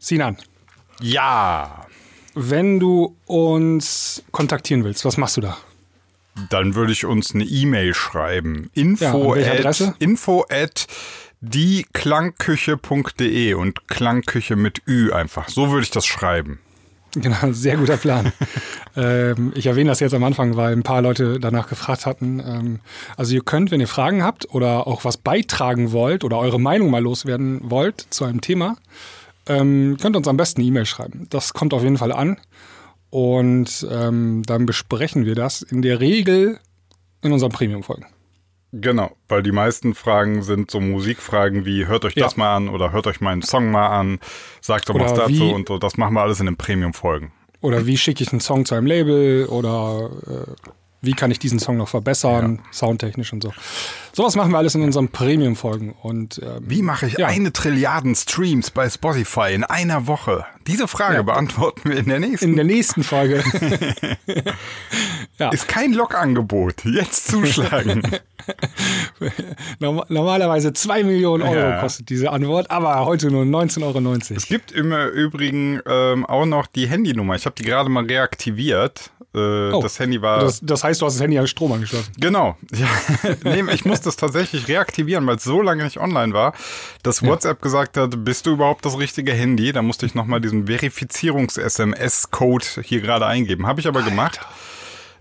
Sinan, Ja, wenn du uns kontaktieren willst, was machst du da? dann würde ich uns eine E-Mail schreiben. Ja, Info welche at, info at dieklangküche.de und Klangküche mit Ü einfach. So würde ich das schreiben. Genau, sehr guter Plan. ähm, ich erwähne das jetzt am Anfang, weil ein paar Leute danach gefragt hatten. Ähm, also ihr könnt, wenn ihr Fragen habt oder auch was beitragen wollt oder eure Meinung mal loswerden wollt zu einem Thema, ähm, könnt uns am besten eine E-Mail schreiben. Das kommt auf jeden Fall an. Und ähm, dann besprechen wir das in der Regel in unseren Premium-Folgen. Genau, weil die meisten Fragen sind so Musikfragen wie hört euch das Ja. mal an oder hört euch meinen Song mal an, sagt doch Oder was dazu wie- und so. Das machen wir alles in den Premium-Folgen. Oder wie schicke ich einen Song zu einem Label oder äh, wie kann ich diesen Song noch verbessern, soundtechnisch und so. Sowas machen wir alles in unseren Premium-Folgen. Und ähm, Wie mache ich Ja. eine Trilliarden Streams bei Spotify in einer Woche? Diese Frage Ja. beantworten wir in der nächsten. in der nächsten Folge. ja, Ist kein Lokangebot. Jetzt zuschlagen. norm- normalerweise 2 Millionen Euro kostet diese Antwort, aber heute nur 19,90 Euro. es gibt im Übrigen ähm, auch noch die Handynummer. Ich habe die gerade mal reaktiviert. Äh, Oh. Das Handy war. Das, das heißt, du hast das Handy an Strom angeschlossen. Genau. Ja. nee, ich muss das tatsächlich reaktivieren, weil es so lange nicht online war, dass WhatsApp gesagt hat, bist du überhaupt das richtige Handy? Da musste ich nochmal diesen Verifizierungs-SMS-Code hier gerade eingeben. Habe ich aber gemacht.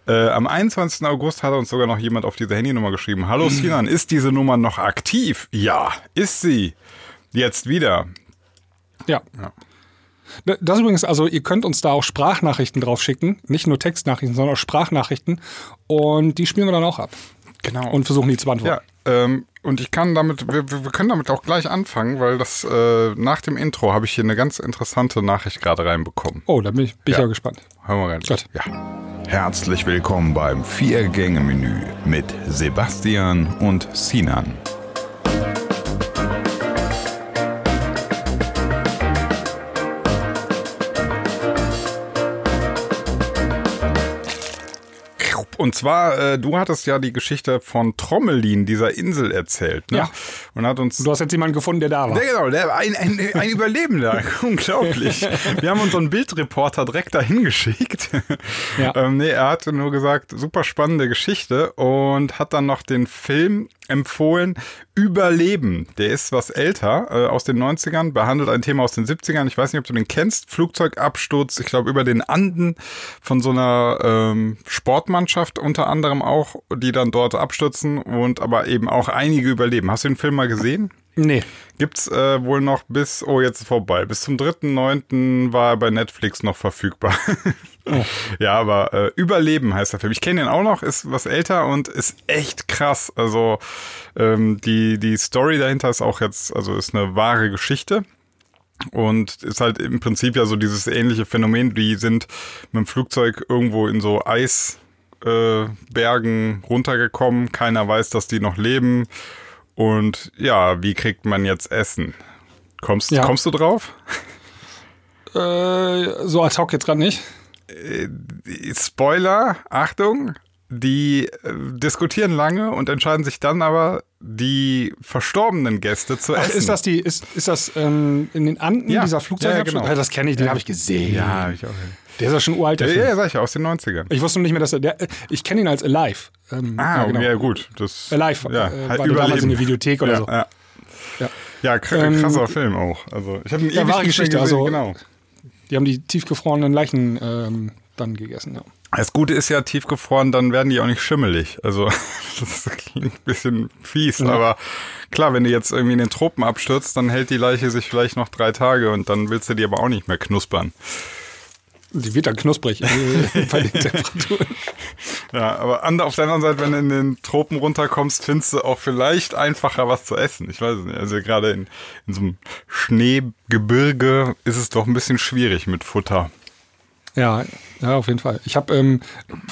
Äh, am 21. August hat uns sogar noch jemand auf diese Handynummer geschrieben. Hallo Sinan, ist diese Nummer noch aktiv? Ja, ist sie. Jetzt wieder. Ja. Ja. Das übrigens, also ihr könnt uns da auch Sprachnachrichten drauf schicken, nicht nur Textnachrichten, sondern auch Sprachnachrichten und die spielen wir dann auch ab Genau. und versuchen die zu beantworten. Ja, ähm, und ich kann damit, wir, wir können damit auch gleich anfangen, weil das äh, nach dem Intro habe ich hier eine ganz interessante Nachricht gerade reinbekommen. Oh, da bin ich, bin ich Ja. ja gespannt. Hören wir rein. Gut. Ja. Herzlich willkommen beim Vier-Gänge-Menü mit Sebastian und Sinan. Zwar, äh, du hattest ja die Geschichte von Trommelin, dieser Insel, erzählt. Ne? Ja. Und hat uns Du hast jetzt jemanden gefunden, der da war. ja, genau, der, ein, ein, ein Überlebender. Unglaublich. Wir haben unseren Bildreporter direkt dahin geschickt. Ja. ähm, nee, er hatte nur gesagt, super spannende Geschichte und hat dann noch den Film empfohlen, Überleben. Der ist was älter, äh, aus den 90ern, behandelt ein Thema aus den 70ern. Ich weiß nicht, ob du den kennst. Flugzeugabsturz, ich glaube, über den Anden von so einer ähm, Sportmannschaft unter anderem auch, die dann dort abstürzen und aber eben auch einige überleben. Hast du den Film mal gesehen? Nee. Gibt's äh, wohl noch bis, oh, jetzt ist vorbei. Bis zum 3.9. war er bei Netflix noch verfügbar. Ja, aber äh, Überleben heißt der Film. Ich kenne den auch noch, ist was älter und ist echt krass. Also ähm, die, die Story dahinter ist auch jetzt, also ist eine wahre Geschichte. Und ist halt im Prinzip ja so dieses ähnliche Phänomen. Die sind mit dem Flugzeug irgendwo in so Eisbergen äh, Bergen runtergekommen. Keiner weiß, dass die noch leben. Und ja, wie kriegt man jetzt Essen? Kommst, Ja. kommst du drauf? Äh, so ad hoc jetzt gerade nicht. Spoiler, Achtung, die äh, diskutieren lange und entscheiden sich dann aber, die verstorbenen Gäste zu Ach, essen. ist das die, ist, ist das ähm, in den Anden Ja. dieser Flugzeugabsturz? Ja, ja, genau. das kenne ich, den habe ich gesehen. Ja, hab ich auch. Der ist ja schon uralt, der Ja, ja, sag ich ja, aus den 90ern. Ich wusste noch nicht mehr, dass er, der, ich kenne ihn als Alive. Ähm, Ah, ja, genau. ja, gut. Das, Alive, ja, äh, halt war damals in der Videothek oder ja, so. Ja, Ja. Ähm, krasser Film auch. Also, ich habe ihn Ja, wahre Geschichte, gesehen, also- genau. Die haben die tiefgefrorenen Leichen ähm, dann gegessen. Ja. Das Gute ist ja tiefgefroren, dann werden die auch nicht schimmelig. Also das klingt ein bisschen fies, Ja. aber klar, wenn du jetzt irgendwie in den Tropen abstürzt, dann hält die Leiche sich vielleicht noch drei Tage und dann willst du die aber auch nicht mehr knuspern. Die wird dann knusprig äh, bei den Temperaturen. Ja, aber an, auf der anderen Seite, wenn du in den Tropen runterkommst, findest du auch vielleicht einfacher was zu essen. Ich weiß es nicht. Also gerade in, in so einem Schneegebirge ist es doch ein bisschen schwierig mit Futter. Ja, ja, auf jeden Fall. Ich habe ähm,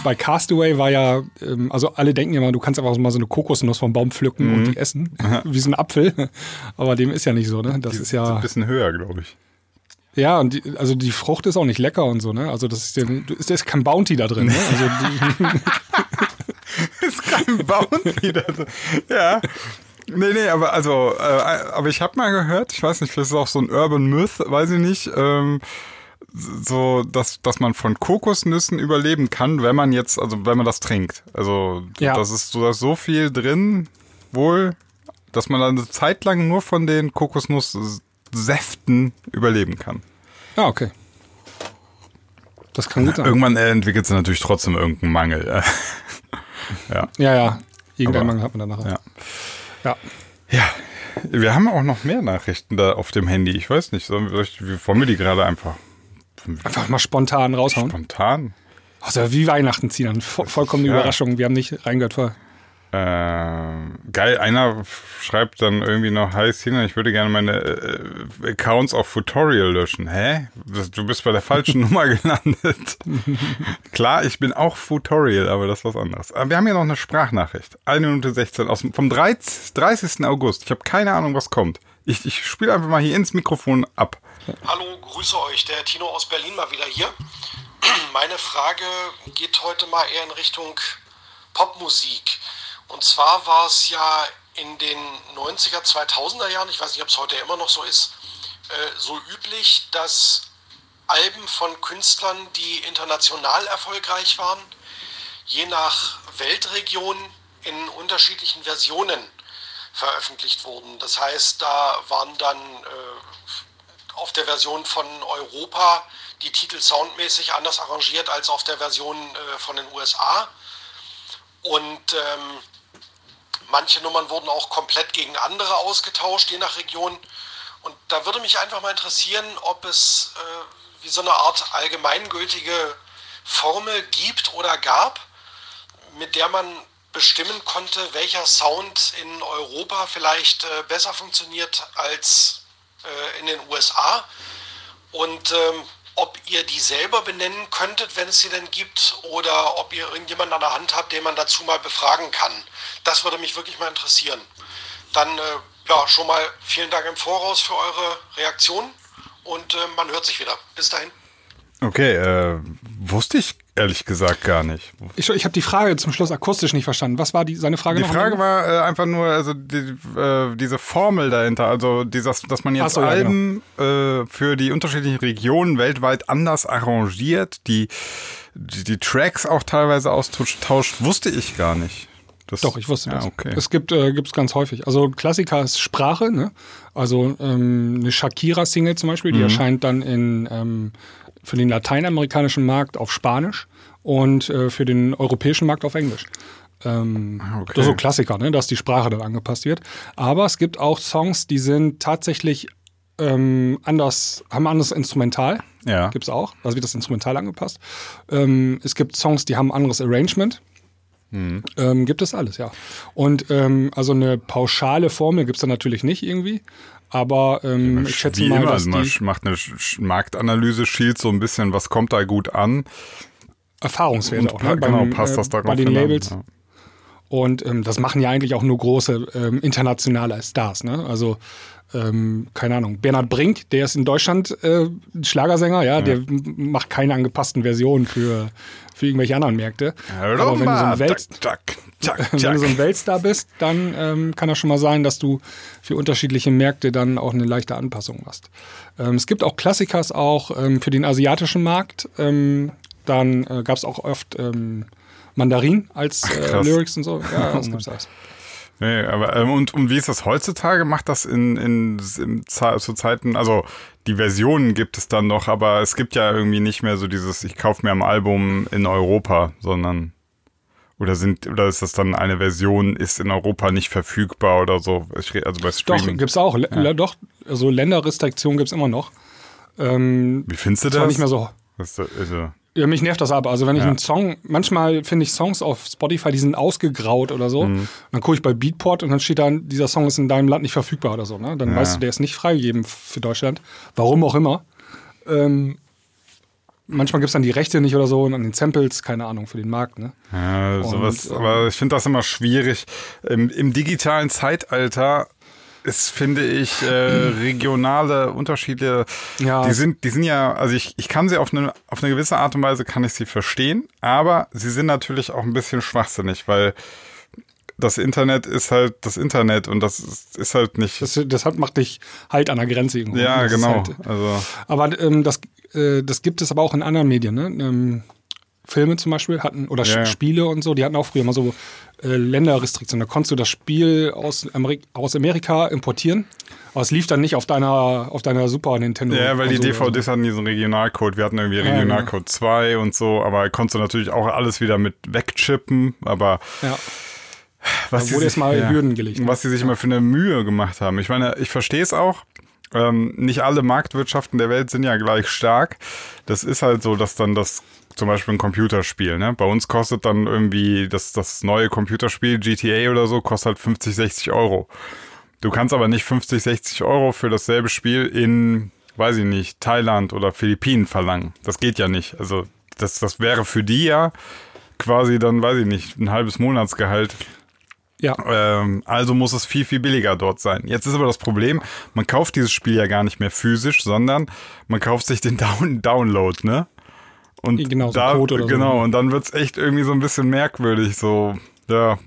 bei Castaway war ja, ähm, also alle denken ja mal, du kannst einfach mal so eine Kokosnuss vom Baum pflücken und die essen, wie so ein Apfel. Aber dem ist ja nicht so, ne? Das ist Ist ja, ein bisschen höher, glaube ich. Ja, und die, also die Frucht ist auch nicht lecker und so, ne? Also das ist ja, ist, da ist kein Bounty da drin, ne? Also die, ist kein Bounty. da drin. ja. Nee, nee, aber also, äh, aber ich habe mal gehört, ich weiß nicht, vielleicht ist es auch so ein Urban Myth, weiß ich nicht, ähm, so, dass, dass man von Kokosnüssen überleben kann, wenn man jetzt, also wenn man das trinkt. Also, Ja. das ist so, da ist so viel drin, wohl, dass man dann eine Zeit lang nur von den Kokosnusssäften überleben kann. Ja, okay. Das kann gut sein. Irgendwann äh, entwickelt es natürlich trotzdem irgendeinen Mangel. ja. Ja, ja. Irgendeinen Mangel hat man dann nachher. Ja. Ja. Ja, wir haben auch noch mehr Nachrichten da auf dem Handy. Ich weiß nicht, sollen wir, wollen wir die gerade einfach Einfach mal spontan raushauen. spontan? Also wie Weihnachten ziehen, dann vo vollkommene Ja. Überraschung. Wir haben nicht reingehört vor. Ähm, geil, einer schreibt dann irgendwie noch, Hi Sina, ich würde gerne meine äh, Accounts auf Futorial löschen. Hä? Du bist bei der falschen Nummer gelandet. Klar, ich bin auch Futorial, aber das ist was anderes. Aber wir haben hier noch eine Sprachnachricht. 1 Minute 16 aus, vom 30, 30. August. Ich habe keine Ahnung, was kommt. Ich, ich spiele einfach mal hier ins Mikrofon ab. Hallo, grüße euch. Der Tino aus Berlin mal wieder hier. Meine Frage geht heute mal eher in Richtung Popmusik. Und zwar war es ja in den 90er, 2000er Jahren, ich weiß nicht, ob es heute immer noch so ist, äh, so üblich, dass Alben von Künstlern, die international erfolgreich waren, je nach Weltregion in unterschiedlichen Versionen veröffentlicht wurden. Das heißt, da waren dann äh, auf der Version von Europa die Titel soundmäßig anders arrangiert als auf der Version äh, von den USA. Und ähm, manche Nummern wurden auch komplett gegen andere ausgetauscht, je nach Region. Und da würde mich einfach mal interessieren, ob es äh, wie so eine Art allgemeingültige Formel gibt oder gab, mit der man bestimmen konnte, welcher Sound in Europa vielleicht äh, besser funktioniert als äh, in den USA. Und ähm, ob ihr die selber benennen könntet, wenn es sie denn gibt, oder ob ihr irgendjemanden an der Hand habt, den man dazu mal befragen kann. Das würde mich wirklich mal interessieren. Dann äh, ja, schon mal vielen Dank im Voraus für eure Reaktion und äh, man hört sich wieder. Bis dahin. Okay, äh, wusste ich ehrlich gesagt gar nicht. Ich, ich habe die Frage zum Schluss akustisch nicht verstanden. Was war die, seine Frage Die? Frage war äh, einfach nur, also die, äh, diese Formel dahinter, also dieses, dass man jetzt so, ja, genau. Alben äh, für die unterschiedlichen Regionen weltweit anders arrangiert, die, die, die Tracks auch teilweise austauscht, wusste ich gar nicht. Das, Doch, ich wusste ja, das. Okay. Es gibt äh, gibt's ganz häufig. Also Klassiker ist Sprache, ne? Also ähm, eine Shakira-Single zum Beispiel, Mhm. die erscheint dann in ähm, für den lateinamerikanischen Markt auf Spanisch und äh, für den europäischen Markt auf Englisch. Ähm, Ah, okay. Das ist so Klassiker, ne? dass die Sprache dann angepasst wird. Aber es gibt auch Songs, die sind tatsächlich ähm, anders, haben ein anderes Instrumental. Ja. Gibt es auch. Also wird das Instrumental angepasst. Ähm, es gibt Songs, die haben ein anderes Arrangement. Ähm, gibt es alles, ja. Und ähm, also eine pauschale Formel gibt es da natürlich nicht irgendwie. Aber ähm, ich schätze mal, immer, dass also man die macht eine Marktanalyse, schielt so ein bisschen, was kommt da gut an. Erfahrungswerte Und auch, ne? genau, beim, passt äh, das darauf bei den hin an, Labels. ja. Und ähm, das machen ja eigentlich auch nur große ähm, internationale Stars. Ne? Also, ähm, keine Ahnung, Bernhard Brink, der ist in Deutschland äh, Schlagersänger, ja, der m- macht keine angepassten Versionen für, für irgendwelche anderen Märkte. Aber wenn du so ein, Welt, Zack, zack, zack, wenn du so ein. Weltstar bist, dann ähm, kann das schon mal sein, dass du für unterschiedliche Märkte dann auch eine leichte Anpassung machst. Ähm, es gibt auch Klassikers auch ähm, für den asiatischen Markt. Ähm, dann äh, gab es auch oft ähm, Mandarin als äh, krass. Lyrics und so. Ja, das gibt's alles. Nee, aber ähm, und, und wie ist das heutzutage? Macht das in, in, in zu Zeiten, also die Versionen gibt es dann noch, aber es gibt ja irgendwie nicht mehr so dieses, ich kaufe mir ein Album in Europa, sondern oder sind oder ist das dann eine Version, ist in Europa nicht verfügbar oder so? Ich, re- also bei Doch, Streaming. gibt's auch. Le Doch, also Länderrestriktionen gibt's immer noch. Ähm, wie findest du das? nicht mehr so. Das ist, also, Ja, mich nervt das aber. Also wenn ich Ja. einen Song, manchmal finde ich Songs auf Spotify, die sind ausgegraut oder so. Mhm. Dann gucke ich bei Beatport und dann steht da, dieser Song ist in deinem Land nicht verfügbar oder so. Ne? Dann Ja. weißt du, der ist nicht freigegeben für Deutschland. Warum auch immer. Ähm, manchmal gibt es dann die Rechte nicht oder so und an den Samples, keine Ahnung, für den Markt. Ne? Ja, sowas, ähm, aber ich finde das immer schwierig. Im, Im digitalen Zeitalter ist, finde ich, äh, regionale Unterschiede, Ja. die sind, die sind ja, also ich, ich kann sie auf eine, auf eine gewisse Art und Weise kann ich sie verstehen, aber sie sind natürlich auch ein bisschen schwachsinnig, weil das Internet ist halt das Internet und das ist, ist halt nicht. Das, das hat, macht dich halt an der Grenze irgendwo. ja, Das ist genau. Halt, also, aber ähm, das, äh, das gibt es aber auch in anderen Medien. Ne? Ähm, Filme zum Beispiel hatten, oder Ja. Spiele und so, die hatten auch früher mal so äh, Länderrestriktionen. Da konntest du das Spiel aus, Amerik aus Amerika importieren, aber es lief dann nicht auf deiner, auf deiner Super Nintendo. ja, weil die oder so. DVDs hatten diesen Regionalcode. Wir hatten irgendwie Ja, Regionalcode 2 und so, aber konntest du natürlich auch alles wieder mit wegchippen, aber Ja. was wurde sich- jetzt mal Hürden gelegt. Was sie sich immer für eine Mühe gemacht haben. Ich meine, ich verstehe es auch. Ähm, nicht alle Marktwirtschaften der Welt sind ja gleich stark. Das ist halt so, dass dann das zum Beispiel ein Computerspiel, ne? Bei uns kostet dann irgendwie das, das neue Computerspiel GTA oder so, kostet halt 50, 60 Euro. Du kannst aber nicht 50, 60 Euro für dasselbe Spiel in, weiß ich nicht, Thailand oder Philippinen verlangen. Das geht ja nicht. Also das, das wäre für die ja quasi dann, weiß ich nicht, ein halbes Monatsgehalt Ja, ähm, also muss es viel, viel billiger dort sein. Jetzt ist aber das Problem, man kauft dieses Spiel ja gar nicht mehr physisch, sondern man kauft sich den Down Download, ne? Und Genau, so da, oder so. genau, und dann wird's echt irgendwie so ein bisschen merkwürdig, so, ja.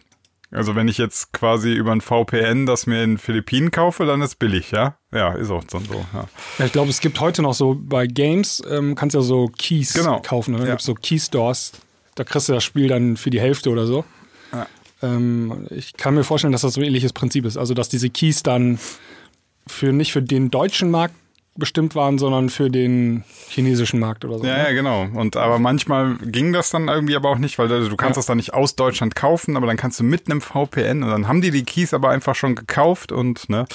Also wenn ich jetzt quasi über ein VPN das mir in den Philippinen kaufe, dann ist billig, ja? Ja, ist auch so, ja. Ja, ich glaube, es gibt heute noch so bei Games, ähm, kannst du ja so Keys Genau. kaufen. Ne? Da Ja. gibt es so Key-Stores. Da kriegst du das Spiel dann für die Hälfte oder so. Ja. Ähm, ich kann mir vorstellen, dass das so ein ähnliches Prinzip ist. Also, dass diese Keys dann für nicht für den deutschen Markt bestimmt waren, sondern für den chinesischen Markt oder so. Ja, ne? ja, genau. Und aber manchmal ging das dann irgendwie aber auch nicht, weil du kannst Ja. das dann nicht aus Deutschland kaufen, aber dann kannst du mit einem VPN und dann haben die die Keys aber einfach schon gekauft und ne,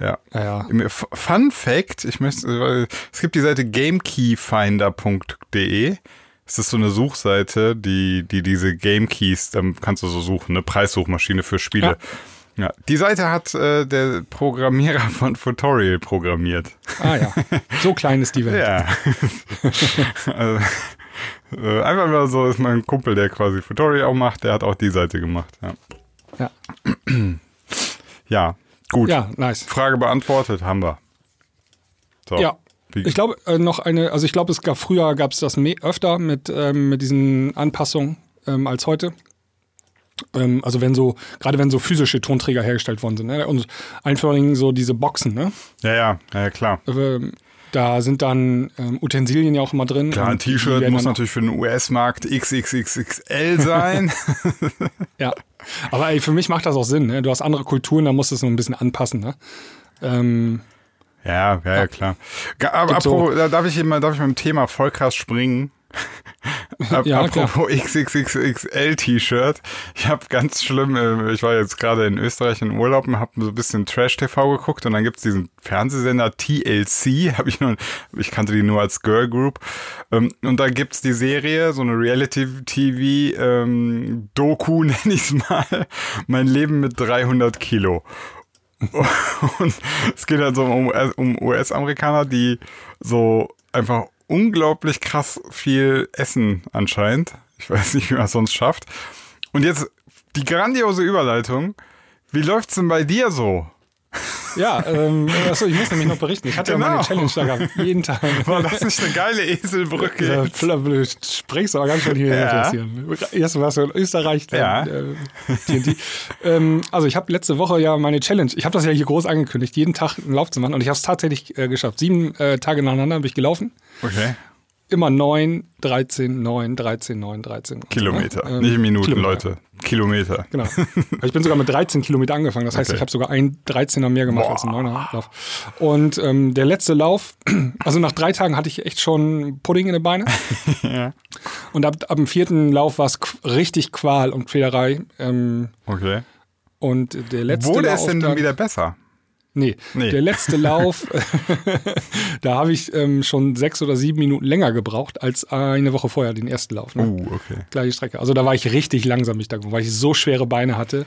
ja. Ja, ja. Fun Fact, ich möchte, es gibt die Seite gamekeyfinder.de. Es ist so eine Suchseite, die, die diese Game Keys, dann kannst du so suchen, eine Preissuchmaschine für Spiele. Ja. Die Seite hat äh, der Programmierer von Futorial programmiert. Ah ja. So klein ist die Welt. Ja. also, äh, einfach mal so ist mein Kumpel, der quasi Tutorial auch macht, der hat auch die Seite gemacht. Ja, Ja, ja gut. ja nice. Frage beantwortet, haben wir. So. Ja. Ich glaube, äh, noch eine, also ich glaube, es gab früher gab es das öfter mit, ähm, mit diesen Anpassungen ähm, als heute. Ähm, also wenn so, gerade wenn so physische Tonträger hergestellt worden sind, ne? Und allen vor allen Dingen so diese Boxen, ne? ja, ja, ja, klar. Ähm, da sind dann ähm, Utensilien ja auch immer drin. Klar, ein T-Shirt muss natürlich für den US-Markt XXXXL sein. Ja. Aber ey, für mich macht das auch Sinn, ne? Du hast andere Kulturen, da musst du es nur ein bisschen anpassen, ne? Ähm, ja, ja, ja, klar. Aber so- apropos, da darf ich immer, darf ich mit dem Thema voll krass springen? Ap- Ja, apropos XXXL T-Shirt. Ich habe ganz schlimm, äh, ich war jetzt gerade in Österreich in Urlaub und habe so ein bisschen Trash-TV geguckt und dann gibt's diesen Fernsehsender TLC, habe ich nur, ich kannte die nur als Girl Group. Ähm, Und da gibt's die Serie, so eine Reality-TV ähm, Doku, nenne ich's mal, mein Leben mit 300 Kilo. Und es geht halt so um US-Amerikaner, die so einfach unglaublich krass viel essen anscheinend. Ich weiß nicht, wie man es sonst schafft. Und jetzt die grandiose Überleitung. Wie läuft's denn bei dir so? Ja, ähm, achso, ich muss nämlich noch berichten. Ich hatte ja Genau. meine Challenge da gehabt, jeden Tag. War das nicht eine geile Eselbrücke? Ja, Du sprichst aber ganz schön hier Ja. ja. Erst warst du in Österreich, dann Ja. äh, ähm, also ich habe letzte Woche ja meine Challenge, ich habe das ja hier groß angekündigt, jeden Tag einen Lauf zu machen und ich habe es tatsächlich äh, geschafft. Sieben äh, Tage nacheinander habe ich gelaufen. Okay. Immer 9, 13, 9, 13, 9, 13. Kilometer. Ähm, nicht Minuten, Kilometer. Leute. Kilometer. Genau. Also ich bin sogar mit 13 Kilometer angefangen. Das heißt, Okay. ich habe sogar ein 13er mehr gemacht Boah. als ein 9er Lauf. Und ähm, der letzte Lauf, also nach drei Tagen hatte ich echt schon Pudding in den Beinen. Ja. Und ab, ab dem vierten Lauf war es richtig Qual und Quälerei. Ähm, Okay. und der letzte Wurde Lauf es denn dann wieder besser? Nee, Nee. der letzte Lauf, da habe ich ähm, schon sechs oder sieben Minuten länger gebraucht als eine Woche vorher, den ersten Lauf. Ne? Uh, okay. Gleiche Strecke. Also da war ich richtig langsam mich da, weil ich so schwere Beine hatte,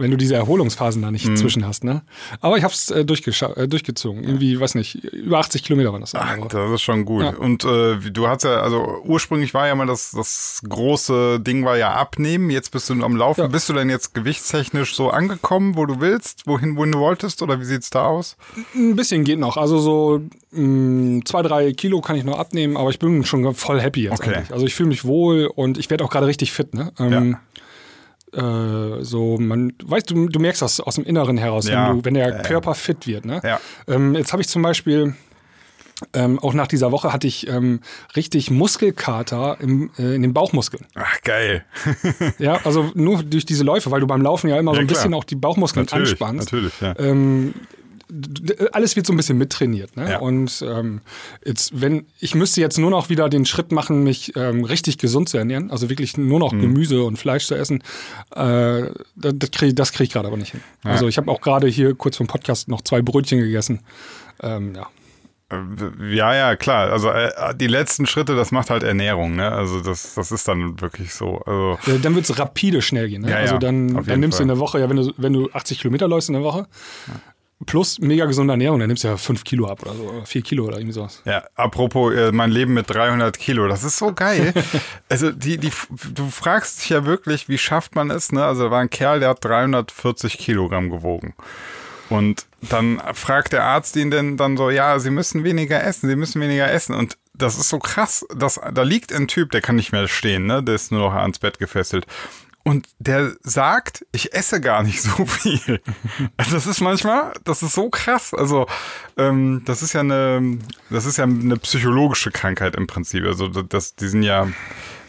wenn du diese Erholungsphasen da nicht Mhm. zwischen hast. Ne? Aber ich habe es äh, äh, durchgezogen. Irgendwie, weiß nicht, über 80 Kilometer waren das. Ach, das ist schon gut. Ja. Und äh, du hast ja, also ursprünglich war ja mal das, das große Ding war ja abnehmen. Jetzt bist du am Laufen. Ja. Bist du denn jetzt gewichtstechnisch so angekommen, wo du willst, wohin, wohin du wolltest? Oder wie sieht's da aus? Ein bisschen geht noch. Also so mh, zwei, drei Kilo kann ich noch abnehmen, aber ich bin schon voll happy jetzt Okay. eigentlich. Also ich fühle mich wohl und ich werde auch gerade richtig fit. Ne? Ähm, äh, so, man, weißt du, du merkst das aus dem Inneren heraus, Ja. wenn, du, wenn der. Körper fit wird. Ne? Ja. Ähm, jetzt habe ich zum Beispiel, ähm, auch nach dieser Woche hatte ich ähm, richtig Muskelkater im, äh, in den Bauchmuskeln. Ach, geil. Ja, also nur durch diese Läufe, weil du beim Laufen ja immer so Ja, ein klar. bisschen auch die Bauchmuskeln Natürlich, anspannst. natürlich, ja. Ähm, alles wird so ein bisschen mittrainiert. Ne? Ja. Und ähm, jetzt, wenn ich müsste jetzt nur noch wieder den Schritt machen, mich ähm, richtig gesund zu ernähren, also wirklich nur noch Mhm. Gemüse und Fleisch zu essen, äh, das, kriege das krieg ich gerade aber nicht hin. Also ich habe auch gerade hier kurz vom Podcast noch zwei Brötchen gegessen. Ähm, ja. Äh, Ja, ja, klar. Also äh, die letzten Schritte, das macht halt Ernährung, ne? Also das, das ist dann wirklich so. Also Äh, Dann wird es rapide schnell gehen. Ne? Ja, ja, also dann, dann nimmst du in Fall. der Woche, ja, wenn du, wenn du 80 Kilometer läufst in der Woche, plus mega gesunde Ernährung, dann nimmst du ja 5 Kilo ab oder so, oder 4 Kilo oder irgendwie sowas. Ja, apropos äh, mein Leben mit 300 Kilo, das ist so geil. also die, die, du fragst dich ja wirklich, wie schafft man es? Ne? Also da war ein Kerl, der hat 340 Kilogramm gewogen. Und dann fragt der Arzt ihn denn dann so, ja, Sie müssen weniger essen, Sie müssen weniger essen. Und das ist so krass, dass, da liegt ein Typ, der kann nicht mehr stehen, ne? der ist nur noch ans Bett gefesselt. Und der sagt, ich esse gar nicht so viel. Also das ist manchmal, das ist so krass. Also ähm, das ist ja eine, das ist ja eine psychologische Krankheit im Prinzip. Also das, die sind ja,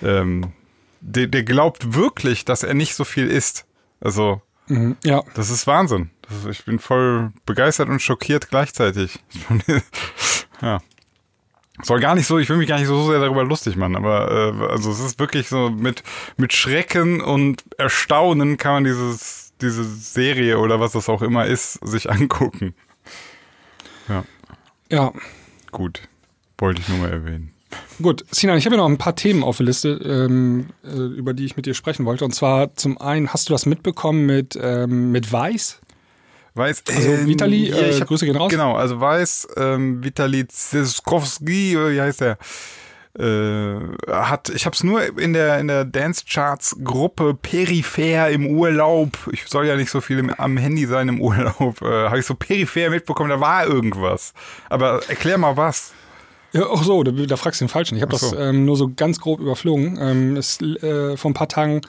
ähm, der, der glaubt wirklich, dass er nicht so viel isst. Also Mhm. Ja, das ist Wahnsinn. Das ist, ich bin voll begeistert und schockiert gleichzeitig. ja. Soll gar nicht so, ich will mich gar nicht so sehr darüber lustig machen, aber äh, also es ist wirklich so mit, mit Schrecken und Erstaunen kann man dieses, diese Serie oder was das auch immer ist, sich angucken. Ja, ja. gut. Wollte ich nur mal erwähnen. Gut, Sinan, ich habe ja noch ein paar Themen auf der Liste, ähm, äh, über die ich mit dir sprechen wollte. Und zwar zum einen, hast du das mitbekommen mit, ähm, mit Weiß? Weiß, Also Vitali, ja, äh, ich hab- Grüße gehen raus. Genau, also Weiß, ähm, Vitali Ziskowski, oder wie heißt der? Äh, hat, ich habe es nur in der in der Dance Charts Gruppe peripher im Urlaub. Ich soll ja nicht so viel im, am Handy sein im Urlaub. Äh, habe ich so peripher mitbekommen, da war irgendwas. Aber erklär mal was. Ja, ach so, da, da fragst du den Falschen. Ich habe so. das ähm, nur so ganz grob überflogen. Ähm, es, äh, vor ein paar Tagen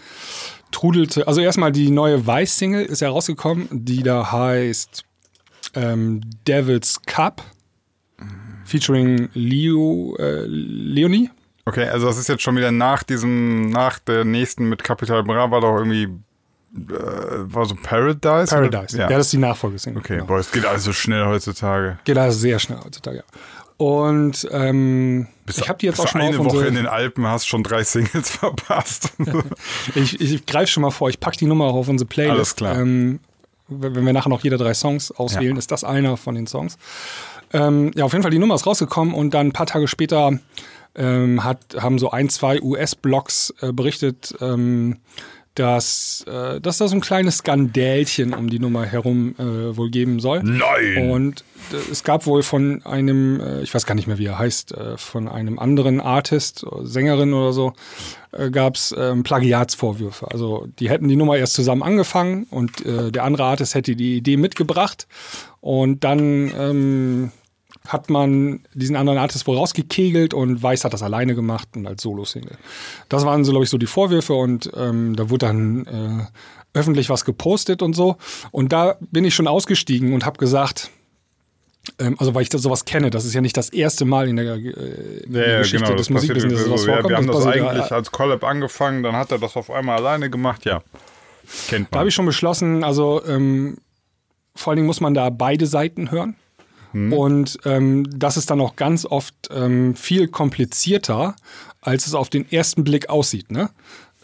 trudelte, also erstmal die neue Weiß-Single ist ja rausgekommen, die da heißt ähm, Devil's Cup, featuring Leo, äh, Leonie. Okay, also das ist jetzt schon wieder nach diesem, nach der nächsten mit Capital Bra war doch irgendwie äh, war so Paradise? Paradise. Ja. Ja, das ist die Nachfolgesingle. okay, genau. boah, es geht alles so schnell heutzutage. Geht also sehr schnell heutzutage, ja. Und ähm, ich habe die jetzt auch schon eine Woche in den Alpen, hast schon drei Singles verpasst. Ich, ich greife schon mal vor, ich packe die Nummer auch auf unsere Playlist. Alles klar. Ähm, wenn wenn wir nachher noch jeder drei Songs auswählen, Ja. ist das einer von den Songs. Ähm, ja, auf jeden Fall, die Nummer ist rausgekommen und dann ein paar Tage später ähm, hat, haben so ein, zwei US-Blogs äh, berichtet, ähm, dass, äh, dass da so ein kleines Skandälchen um die Nummer herum äh, wohl geben soll. Nein! Und äh, es gab wohl von einem, äh, ich weiß gar nicht mehr, wie er heißt, äh, von einem anderen Artist, äh, Sängerin oder so, äh, gab es ähm, Plagiatsvorwürfe. Also die hätten die Nummer erst zusammen angefangen und äh, der andere Artist hätte die Idee mitgebracht und dann ähm, hat man diesen anderen Artist wohl rausgekegelt und Weiß hat das alleine gemacht und als Solo-Single. Das waren so, glaube ich, so die Vorwürfe und ähm, da wurde dann äh, öffentlich was gepostet und so. Und da bin ich schon ausgestiegen und habe gesagt, ähm, also weil ich das sowas kenne, das ist ja nicht das erste Mal in der, äh, in der Geschichte des passiert Musikbusiness, dass sowas so. Ja, vorkommt. wir haben das ja- eigentlich als Collab angefangen, dann hat er das auf einmal alleine gemacht, ja. Kennt Da man. habe ich schon beschlossen, also ähm, vor allen Dingen muss man da beide Seiten hören. Und ähm, das ist dann auch ganz oft ähm, viel komplizierter, als es auf den ersten Blick aussieht. Ne?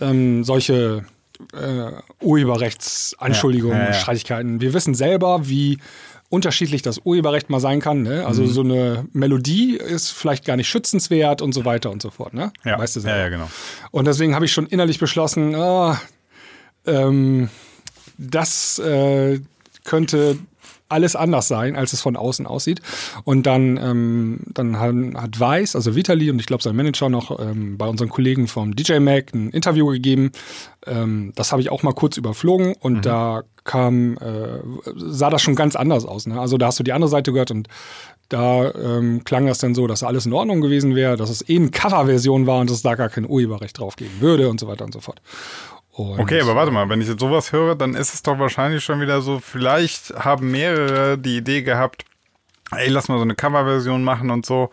Ähm, solche äh, Urheberrechtsanschuldigungen, Ja, ja, ja. Streitigkeiten. Wir wissen selber, wie unterschiedlich das Urheberrecht mal sein kann. Ne? Mhm. Also so eine Melodie ist vielleicht gar nicht schützenswert und so weiter und so fort. Ne? ja. Weißt du ja, selber. ja, genau. Und deswegen habe ich schon innerlich beschlossen, ah, ähm, das äh, könnte alles anders sein, als es von außen aussieht. Und dann, ähm, dann hat, hat Weiß, also Vitali und ich glaube sein Manager noch ähm, bei unseren Kollegen vom DJ Mac ein Interview gegeben. Ähm, das habe ich auch mal kurz überflogen und da kam, äh, sah das schon ganz anders aus. Ne? Also da hast du die andere Seite gehört und da ähm, klang das dann so, dass alles in Ordnung gewesen wäre, dass es eh eine Coverversion war und dass es da gar kein Urheberrecht drauf geben würde und so weiter und so fort. Und, Okay, aber warte mal, wenn ich jetzt sowas höre, dann ist es doch wahrscheinlich schon wieder so, vielleicht haben mehrere die Idee gehabt, ey, lass mal so eine Coverversion machen und so.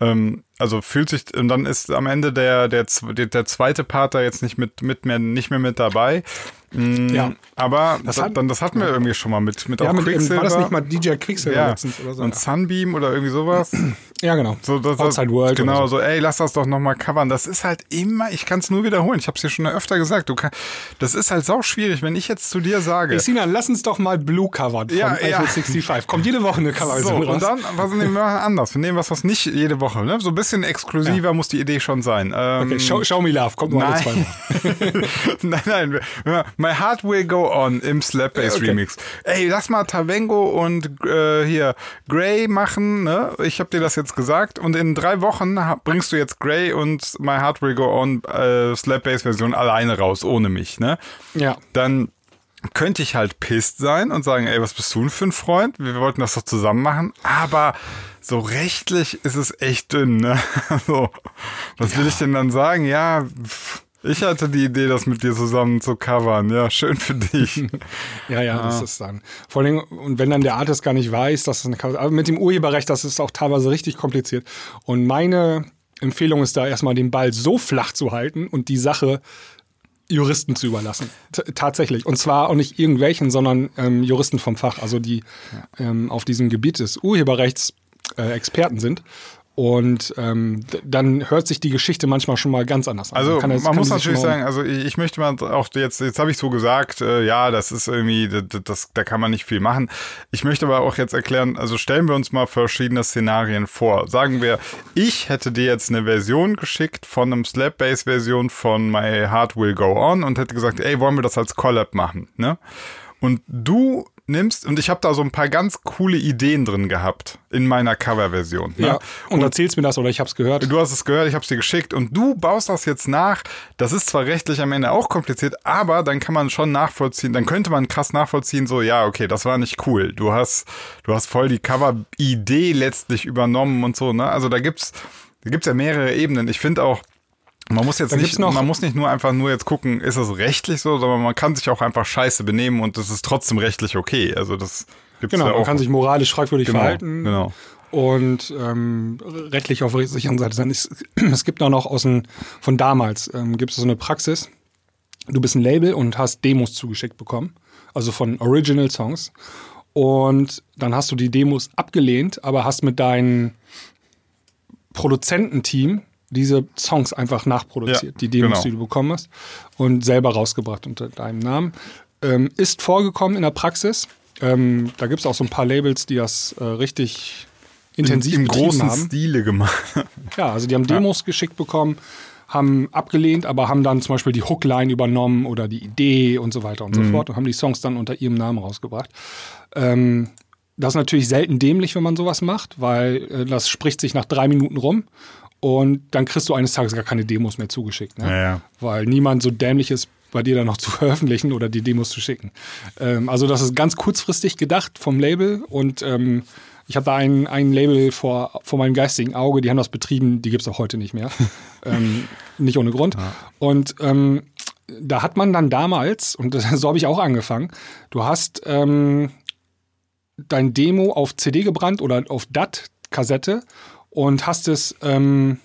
Ähm, also fühlt sich, und dann ist am Ende der, der, der, zweite Part da jetzt nicht mit, mit mehr, nicht mehr mit dabei. Mm, Ja. Aber Das hat- dann, das hatten wir irgendwie schon mal mit, mit Ja, auch mit, Quicksilver. war das nicht mal DJ Quicksilver ja. letztens oder so? und Sunbeam oder irgendwie sowas. ja, genau. So, das, Outside World. Genau, so. so, ey, lass das doch nochmal covern. Das ist halt immer, ich kann es nur wiederholen. Ich habe es dir schon öfter gesagt. Du kann, das ist halt sau schwierig, wenn ich jetzt zu dir sage. Sinan, lass uns doch mal Blue covern von Ja, ja. 65. Kommt jede Woche eine so, Coverversion raus. und dann, was nehmen wir anders? Wir nehmen was, was nicht jede Woche, ne? So ein bisschen exklusiver muss die Idee schon sein. Ähm, okay, show, show Me Love, kommt nur alle zwei Wochen. nein, nein. My Heart Will Go On im Slap Bass Okay. Remix. Ey, lass mal Tavengo und äh, hier Grey machen. Ne? Ich habe dir das jetzt gesagt. Und in drei Wochen bringst du jetzt Grey und My Heart Will Go On äh, Slap Bass Version alleine raus, ohne mich. Ne? Ja. Dann könnte ich halt pisst sein und sagen, ey, was bist du denn für ein Freund? Wir wollten das doch zusammen machen. Aber so rechtlich ist es echt dünn, ne? So, was will ich denn dann sagen? Ja, pff, ich hatte die Idee, das mit dir zusammen zu covern. Ja, schön für dich. Ja, ja, das ist dann. Vor allem, und wenn dann der Artist gar nicht weiß, dass es eine Cover aber mit dem Urheberrecht, das ist auch teilweise richtig kompliziert. Und meine Empfehlung ist da erstmal den Ball so flach zu halten und die Sache Juristen zu überlassen. T tatsächlich. Und zwar auch nicht irgendwelchen, sondern ähm, Juristen vom Fach, also die ähm, auf diesem Gebiet des Urheberrechts äh, Experten sind. Und ähm, dann hört sich die Geschichte manchmal schon mal ganz anders an. Also man kann muss natürlich sagen, also ich, ich möchte mal auch jetzt, jetzt habe ich so gesagt, äh, ja, das ist irgendwie, das, das, da kann man nicht viel machen. Ich möchte aber auch jetzt erklären, also stellen wir uns mal verschiedene Szenarien vor. Sagen wir, ich hätte dir jetzt eine Version geschickt von einem Slap-Bass-Version von My Heart Will Go On und hätte gesagt, ey, wollen wir das als Collab machen, ne? Und du nimmst, und ich habe da so ein paar ganz coole Ideen drin gehabt in meiner Coverversion. Ne? Ja, und erzählst mir das oder ich habe es gehört. Du hast es gehört, ich habe es dir geschickt und du baust das jetzt nach. Das ist zwar rechtlich am Ende auch kompliziert, aber dann kann man schon nachvollziehen, dann könnte man krass nachvollziehen, so ja, okay, das war nicht cool. Du hast du hast voll die Cover-Idee letztlich übernommen und so, ne? Also da gibt's da gibt's ja mehrere Ebenen. Ich finde auch man muss jetzt Da nicht, noch- man muss nicht nur einfach nur jetzt gucken, ist es rechtlich so, sondern man kann sich auch einfach scheiße benehmen und das ist trotzdem rechtlich okay. Also das gibt's Genau, ja man auch. kann sich moralisch fragwürdig Genau, verhalten genau. und ähm, rechtlich auf der sicheren Seite sein. Es, es gibt auch noch aus den, von damals, ähm, gibt es so eine Praxis, du bist ein Label und hast Demos zugeschickt bekommen, also von Original Songs und dann hast du die Demos abgelehnt, aber hast mit deinem Produzententeam diese Songs einfach nachproduziert, Ja, die Demos, genau. die du bekommen hast und selber rausgebracht unter deinem Namen. Ähm, ist vorgekommen in der Praxis. Ähm, da gibt es auch so ein paar Labels, die das äh, richtig intensiv im betrieben großen haben. Stile gemacht. Ja, also die haben Demos geschickt bekommen, haben abgelehnt, aber haben dann zum Beispiel die Hookline übernommen oder die Idee und so weiter und so fort und haben die Songs dann unter ihrem Namen rausgebracht. Ähm, das ist natürlich selten dämlich, wenn man sowas macht, weil äh, das spricht sich nach drei Minuten rum und dann kriegst du eines Tages gar keine Demos mehr zugeschickt. Ne? Ja, ja. Weil niemand so dämlich ist, bei dir dann noch zu veröffentlichen oder die Demos zu schicken. Ähm, also das ist ganz kurzfristig gedacht vom Label und ähm, ich habe da ein, ein Label vor, vor meinem geistigen Auge, die haben das betrieben, die gibt es auch heute nicht mehr. ähm, nicht ohne Grund. Und ähm, da hat man dann damals, und das, so habe ich auch angefangen, du hast ähm, dein Demo auf CD gebrannt oder auf DAT-Kassette und hast es ähm,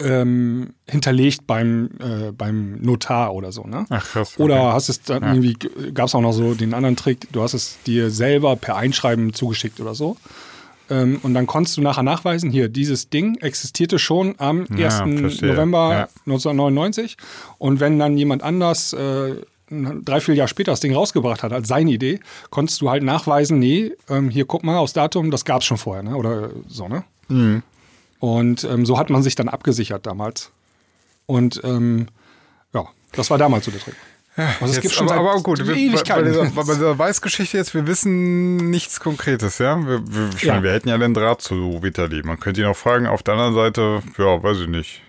ähm, hinterlegt beim, äh, beim Notar oder so. Ne? Ach krass. okay. Oder hast es dann irgendwie, gab es auch noch so den anderen Trick, du hast es dir selber per Einschreiben zugeschickt oder so. Ähm, und dann konntest du nachher nachweisen, hier, dieses Ding existierte schon am 1. Ja. November Ja. 1999. Und wenn dann jemand anders äh, drei, vier Jahre später das Ding rausgebracht hat als seine Idee, konntest du halt nachweisen, nee, ähm, hier guck mal aufs Datum, das gab es schon vorher, ne? Oder so, ne? Mhm. Und ähm, so hat man sich dann abgesichert damals. Und ähm, ja, das war damals so der Trick. Also es gibt schon aber, aber gut, wir, bei, dieser, bei dieser Weißgeschichte jetzt, wir wissen nichts Konkretes, ja? Wir, wir, ich Ja. meine, wir hätten ja den Draht zu Vitali. Man könnte ihn auch fragen, auf der anderen Seite, ja, weiß ich nicht.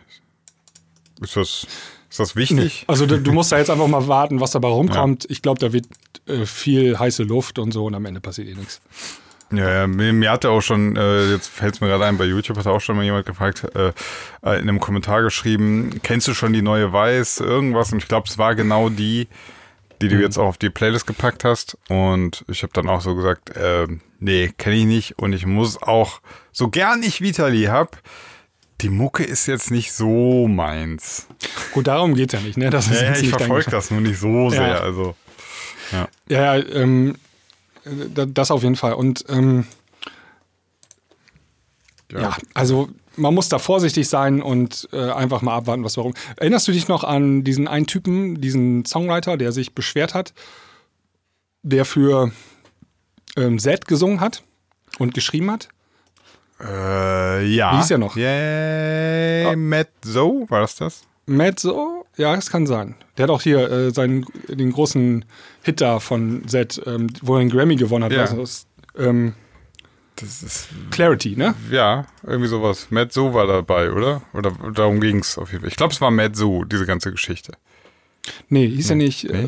Ist das, ist das wichtig? Also du, du musst da jetzt einfach mal warten, was dabei rumkommt. Ich glaube, da wird äh, viel heiße Luft und so und am Ende passiert eh nichts. Ja, ja mir, hatte auch schon, äh, jetzt fällt es mir gerade ein, bei YouTube hat auch schon mal jemand gefragt, äh, äh, in einem Kommentar geschrieben, kennst du schon die neue Weiß, irgendwas? Und ich glaube, es war genau die, die du mhm. jetzt auch auf die Playlist gepackt hast. Und ich habe dann auch so gesagt, äh, nee, kenne ich nicht. Und ich muss auch, so gern ich Vitali hab, die Mucke ist jetzt nicht so meins. Gut, darum geht's ja nicht, ne? Das ist ja, ich verfolge das nur nicht so sehr. Ja. Also, ja, ja, ja ähm, das auf jeden Fall. Und ähm, ja. ja. also man muss da vorsichtig sein und äh, einfach mal abwarten, was warum. Erinnerst du dich noch an diesen einen Typen, diesen Songwriter, der sich beschwert hat, der für ähm, Z gesungen hat und geschrieben hat? Äh, ja. Wie hieß er noch? Yeah, oh. Matt Zoe, war das das? Matt Zoe? Ja, das kann sein. Der hat auch hier äh, seinen, den großen Hit da von Z, ähm, wo er einen Grammy gewonnen hat. Ja. Was, ähm, das ist Clarity, ne? Ja, irgendwie sowas. Matt Zoe war dabei, oder? Oder darum ging es auf jeden Fall. Ich glaube, es war Matt Zoe, diese ganze Geschichte. Nee, hieß nee. er nicht äh,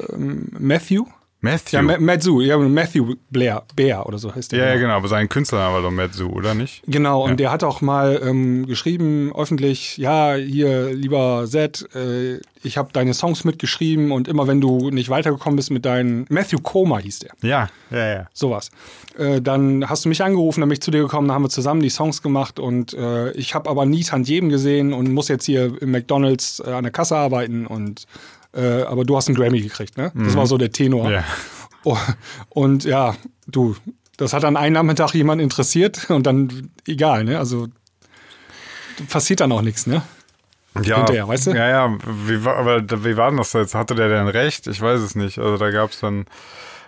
Matthew? Matthew. Ja, Matthew, ja, Matthew Blair, Bär oder so heißt der. Ja, ja, genau, aber sein Künstlername war doch Matthew, oder nicht? Genau, und der hat auch mal ähm, geschrieben, öffentlich, ja, hier, lieber Zed, äh, ich habe deine Songs mitgeschrieben und immer wenn du nicht weitergekommen bist mit deinen, Matthew Koma hieß der. Ja, ja, ja. Sowas. Äh, dann hast du mich angerufen, dann bin ich zu dir gekommen, dann haben wir zusammen die Songs gemacht und äh, ich habe aber nie Tantiemen gesehen und muss jetzt hier im McDonalds äh, an der Kasse arbeiten und äh, aber du hast einen Grammy gekriegt, ne? Das mhm. war so der Tenor. Ja. Oh, und ja, du, das hat an einem Nachmittag jemand interessiert und dann egal, ne? Also passiert dann auch nichts, ne? Ja, Hinterher, weißt du? Ja, ja, wie, aber wie war denn das jetzt? Hatte der denn recht? Ich weiß es nicht. Also da gab es dann.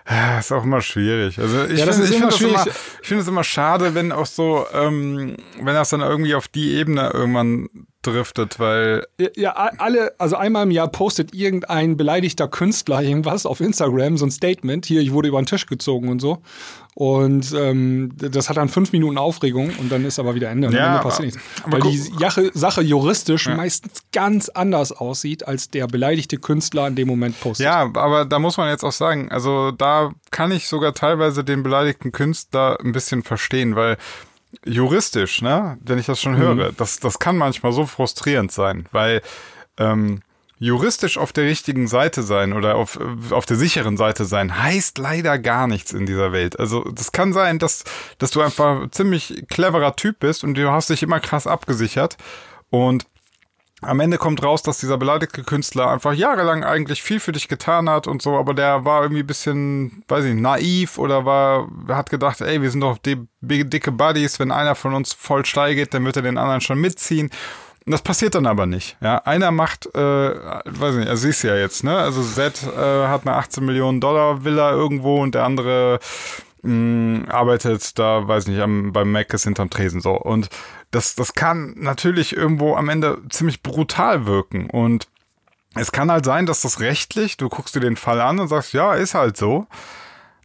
Ja, ist auch immer schwierig. Also ich ja, finde find das, immer, ich find es immer schade, wenn auch so, ähm, wenn das dann irgendwie auf die Ebene irgendwann driftet, weil. Ja, alle, also einmal im Jahr postet irgendein beleidigter Künstler irgendwas auf Instagram, so ein Statement, hier, ich wurde über den Tisch gezogen und so. Und ähm, das hat dann fünf Minuten Aufregung und dann ist aber wieder Ende. Und ja, passiert nichts. Weil die Sache, Sache juristisch ja. meistens ganz anders aussieht, als der beleidigte Künstler in dem Moment postet. Ja, aber da muss man jetzt auch sagen, also da kann ich sogar teilweise den beleidigten Künstler ein bisschen verstehen, weil juristisch, ne, wenn ich das schon höre, mhm. das, das kann manchmal so frustrierend sein, weil ähm, juristisch auf der richtigen Seite sein oder auf, auf der sicheren Seite sein, heißt leider gar nichts in dieser Welt. Also das kann sein, dass, dass du einfach ziemlich cleverer Typ bist und du hast dich immer krass abgesichert und am Ende kommt raus, dass dieser beleidigte Künstler einfach jahrelang eigentlich viel für dich getan hat und so, aber der war irgendwie bisschen, weiß ich nicht, naiv oder war, hat gedacht, ey, wir sind doch dicke Buddies, wenn einer von uns voll steigt, dann wird er den anderen schon mitziehen. Und das passiert dann aber nicht. Ja, einer macht, äh, weiß nicht, er siehst ja jetzt, ne? Also Zed äh, hat eine 18 Millionen Dollar Villa irgendwo und der andere mh, mm, arbeitet da, weiß nicht, am, beim Mac ist hinterm Tresen so. Und das, das kann natürlich irgendwo am Ende ziemlich brutal wirken. Und es kann halt sein, dass das rechtlich, du guckst dir den Fall an und sagst, ja, ist halt so.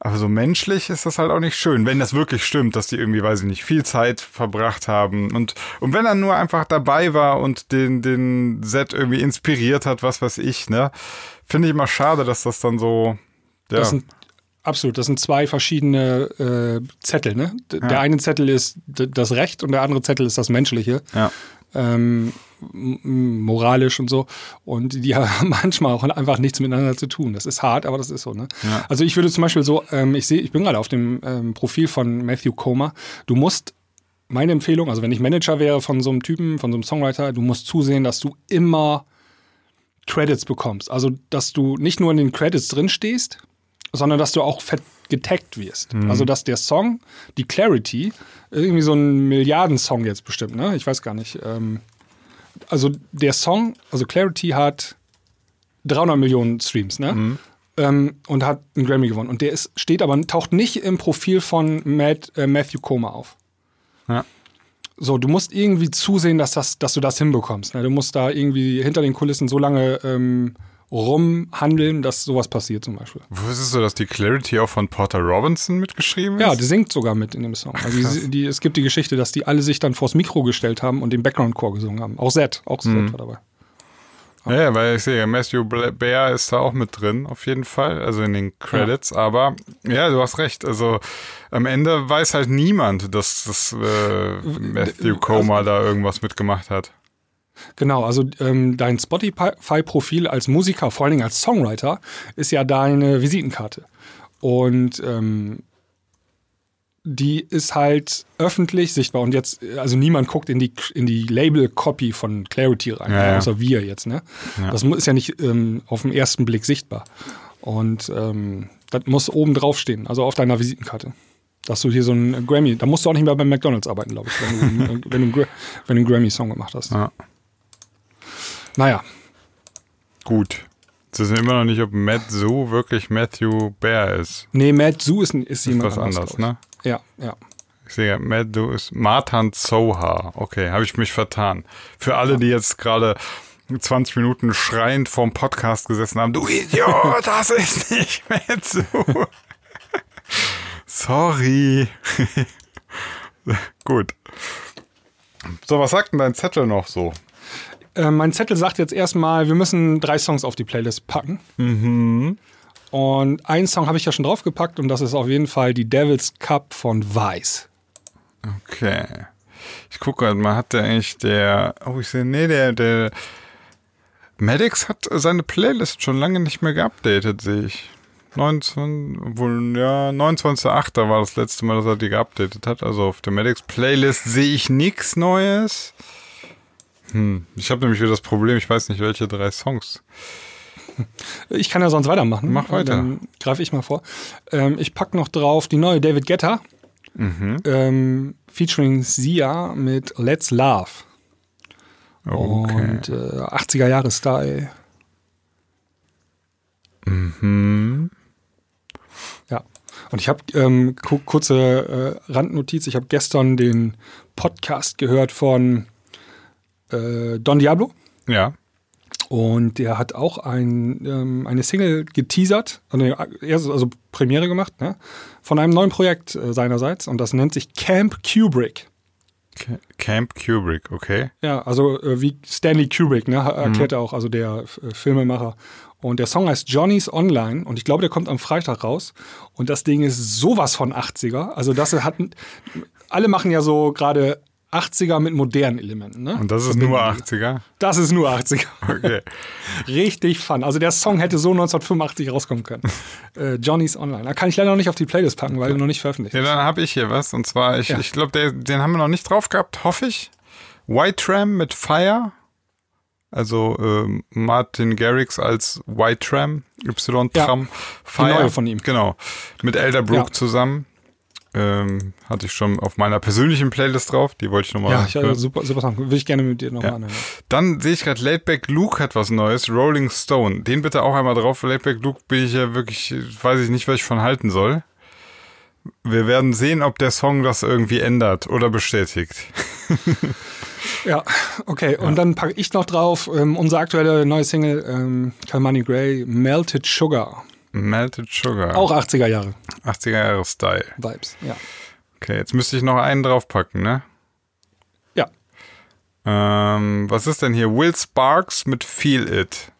Aber so menschlich ist das halt auch nicht schön, wenn das wirklich stimmt, dass die irgendwie, weiß ich nicht, viel Zeit verbracht haben. Und, und wenn er nur einfach dabei war und den, den Set irgendwie inspiriert hat, was weiß ich, ne? Finde ich immer schade, dass das dann so. Ja. Das sind Absolut, das sind zwei verschiedene äh, Zettel. Ne? Ja. Der eine Zettel ist das Recht und der andere Zettel ist das Menschliche. Ja. Ähm, moralisch und so. Und die haben manchmal auch einfach nichts miteinander zu tun. Das ist hart, aber das ist so. Ne? Ja. Also ich würde zum Beispiel so, ähm, ich sehe, ich bin gerade auf dem ähm, Profil von Matthew Comer. Du musst meine Empfehlung, also wenn ich Manager wäre von so einem Typen, von so einem Songwriter, du musst zusehen, dass du immer Credits bekommst. Also, dass du nicht nur in den Credits drin stehst, sondern dass du auch fett getaggt wirst. Mhm. Also dass der Song, die Clarity, irgendwie so ein Milliardensong jetzt bestimmt, ne? Ich weiß gar nicht. Ähm, also der Song, also Clarity hat 300 Millionen Streams, ne? Mhm. Ähm, und hat einen Grammy gewonnen. Und der ist, steht aber, taucht nicht im Profil von Matt, äh, Matthew Koma auf. Ja. So, du musst irgendwie zusehen, dass, das, dass du das hinbekommst. Ne? Du musst da irgendwie hinter den Kulissen so lange ähm, rumhandeln, dass sowas passiert zum Beispiel. Wusstest du, dass die Clarity auch von Porter Robinson mitgeschrieben ist? Ja, die singt sogar mit in dem Song. Also die, die, es gibt die Geschichte, dass die alle sich dann vors Mikro gestellt haben und den Background-Core gesungen haben. Auch Zed, auch Zed mhm. war dabei. Ja, ja, weil ich sehe, Matthew Bear ist da auch mit drin, auf jeden Fall, also in den Credits. Ja. Aber ja, du hast recht. Also am Ende weiß halt niemand, dass das äh, Matthew Coma also, da irgendwas mitgemacht hat. Genau, also ähm, dein Spotify-Profil als Musiker, vor allen Dingen als Songwriter, ist ja deine Visitenkarte. Und ähm, die ist halt öffentlich sichtbar und jetzt, also niemand guckt in die, in die Label-Copy von Clarity rein, ja, ja. außer wir jetzt, ne? Ja. Das ist ja nicht ähm, auf den ersten Blick sichtbar. Und ähm, das muss oben drauf stehen, also auf deiner Visitenkarte. Dass du hier so ein Grammy, da musst du auch nicht mehr bei McDonalds arbeiten, glaube ich, wenn du, wenn du, wenn du einen Grammy-Song gemacht hast. Ja. Naja. Gut. Sie wissen immer noch nicht, ob Matt Zoo wirklich Matthew Bear ist. Nee, Matt Zoo ist, ist jemand ist was anderes, ne? Ja, ja. Ich sehe, Matt Zoo ist Martin Zoha. Okay, habe ich mich vertan. Für alle, die jetzt gerade 20 Minuten schreiend vorm Podcast gesessen haben, du Idiot, das ist nicht Matt Zoo. Sorry. Gut. So, was sagt denn dein Zettel noch so? Äh, mein Zettel sagt jetzt erstmal, wir müssen drei Songs auf die Playlist packen. Mhm. Und einen Song habe ich ja schon draufgepackt und das ist auf jeden Fall die Devil's Cup von Vice. Okay. Ich gucke gerade mal, hat der eigentlich der. Oh, ich sehe, nee, der, der. Maddox hat seine Playlist schon lange nicht mehr geupdatet, sehe ich. 19, wohl, ja, 29.8. war das letzte Mal, dass er die geupdatet hat. Also auf der Maddox Playlist sehe ich nichts Neues. Hm. Ich habe nämlich wieder das Problem, ich weiß nicht, welche drei Songs. Ich kann ja sonst weitermachen. Mach weiter. Dann greife ich mal vor. Ähm, ich packe noch drauf die neue David Guetta. Mhm. Ähm, featuring Sia mit Let's Love. Okay. Und äh, 80er Jahre Style. Mhm. Ja. Und ich habe ähm, kurze äh, Randnotiz. Ich habe gestern den Podcast gehört von äh, Don Diablo. Ja. Und der hat auch ein, ähm, eine Single geteasert, also, also Premiere gemacht, ne? von einem neuen Projekt äh, seinerseits. Und das nennt sich Camp Kubrick. Camp Kubrick, okay. Ja, also äh, wie Stanley Kubrick, ne, erklärt mhm. er auch, also der äh, Filmemacher. Und der Song heißt Johnny's Online und ich glaube, der kommt am Freitag raus. Und das Ding ist sowas von 80er. Also das hat, alle machen ja so gerade 80er mit modernen Elementen. Ne? Und das ist nur 80er? Das ist nur 80er. Okay. Richtig fun. Also der Song hätte so 1985 rauskommen können. äh, Johnny's Online. Da kann ich leider noch nicht auf die Playlist packen, weil er noch nicht veröffentlicht ist. Ja, dann habe ich hier was. Und zwar, ich, ja. ich glaube, den haben wir noch nicht drauf gehabt, hoffe ich. White Tram mit Fire. Also äh, Martin Garrix als White Tram, Y-Tram, ja, Fire. Die neue von ihm. Genau. Mit Elderbrook ja. zusammen. Ähm, hatte ich schon auf meiner persönlichen Playlist drauf. Die wollte ich nochmal. Ja, ich, äh, super, super Song. Will ich gerne mit dir nochmal ja. anhören. Dann sehe ich gerade, Laidback Luke hat was Neues. Rolling Stone. Den bitte auch einmal drauf. Laidback Luke bin ich ja wirklich, weiß ich nicht, was ich von halten soll. Wir werden sehen, ob der Song das irgendwie ändert oder bestätigt. ja, okay. Und dann packe ich noch drauf ähm, unsere aktuelle neue Single, ähm, Calmani Gray, Melted Sugar. Melted Sugar. Auch 80er Jahre. 80er Jahre Style. Vibes, ja. Okay, jetzt müsste ich noch einen draufpacken, ne? Ja. Ähm, was ist denn hier? Will Sparks mit Feel It.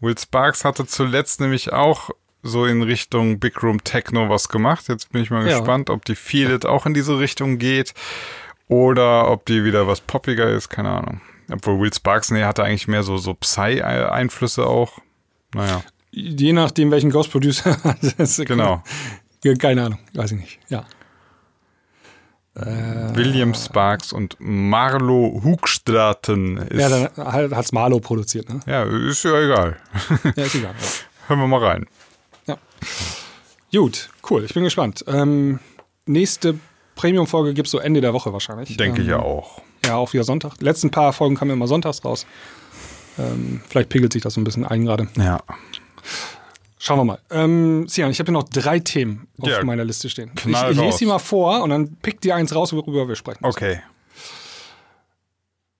Will Sparks hatte zuletzt nämlich auch so in Richtung Big Room Techno was gemacht. Jetzt bin ich mal ja. gespannt, ob die Feel It auch in diese Richtung geht oder ob die wieder was poppiger ist, keine Ahnung. Obwohl Will Sparks, nee, hatte eigentlich mehr so, so Psy-Einflüsse auch. Naja je nachdem, welchen Ghost Producer. genau. Keine, Ahnung, weiß ich nicht. Ja. William Sparks und Marlo Hoogstraten. ja, dann hat es Marlo produziert, ne? Ja, ist ja egal. Ja, ist egal. Ja. Hören wir mal rein. Ja. Gut, cool, ich bin gespannt. Ähm, nächste Premium-Folge gibt es so Ende der Woche wahrscheinlich. Denke ähm, ich ja auch. Ja, auch wieder Sonntag. Die letzten paar Folgen kamen immer sonntags raus. Ähm, vielleicht pegelt sich das so ein bisschen ein gerade. Ja. Schauen wir mal. Ähm, Sian, ich habe hier noch drei Themen auf ja, meiner Liste stehen. Ich, ich lese sie mal vor und dann pick dir eins raus, worüber wir sprechen. Müssen. Okay.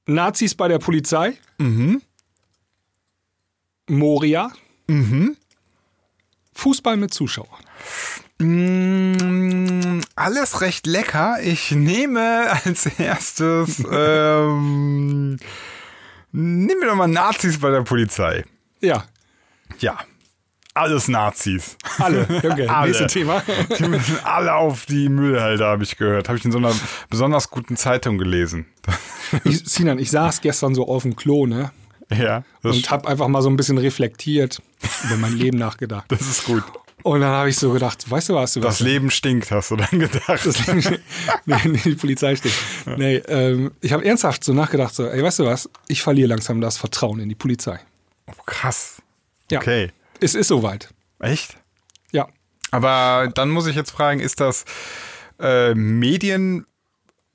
Nazis bei der Polizei. Mhm. Moria. Mhm. Fußball mit Zuschauern. Mm, alles recht lecker. Ich nehme als erstes ähm, Nehmen wir doch mal Nazis bei der Polizei. Ja, Ja. Alles Nazis. alle. Okay, Alle. nächstes Thema. Die müssen alle auf die Müllhalde, habe ich gehört. Habe ich in so einer besonders guten Zeitung gelesen. Ich, Sinan, ich saß gestern so auf dem Klo, ne? ja, Und habe einfach mal so ein bisschen reflektiert, über mein Leben nachgedacht. das ist gut. Und dann habe ich so gedacht, weißt du was? Du Das Leben stinkt, hast du dann gedacht. Das nee, nee, die Polizei steht. Nee, ähm, ich habe ernsthaft so nachgedacht, so, ey, weißt du was? Ich verliere langsam das Vertrauen in die Polizei. Oh, krass. Ja. Okay. Es ist soweit. Echt? Ja. Aber dann muss ich jetzt fragen, ist das äh,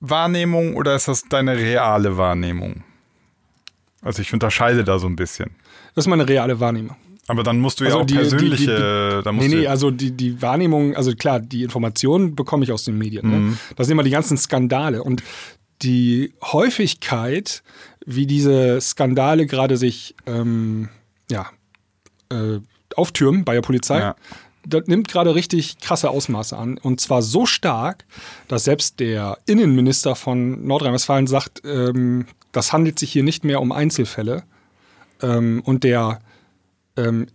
Medienwahrnehmung oder ist das deine reale Wahrnehmung? Also ich unterscheide da so ein bisschen. Das ist meine reale Wahrnehmung. Aber dann musst du ja Also auch die- die- persönliche, die- musst Nee, nee, also die, die Wahrnehmung, also klar, die Informationen bekomme ich aus den Medien. Mhm. Ne? Das sind immer die ganzen Skandale. Und die Häufigkeit, wie diese Skandale gerade sich ähm, ja, äh, auftürmen bei der Polizei, Ja. das nimmt gerade richtig krasse Ausmaße an. Und zwar so stark, dass selbst der Innenminister von Nordrhein-Westfalen sagt, ähm, das handelt sich hier nicht mehr um Einzelfälle. Ähm, und der ähm,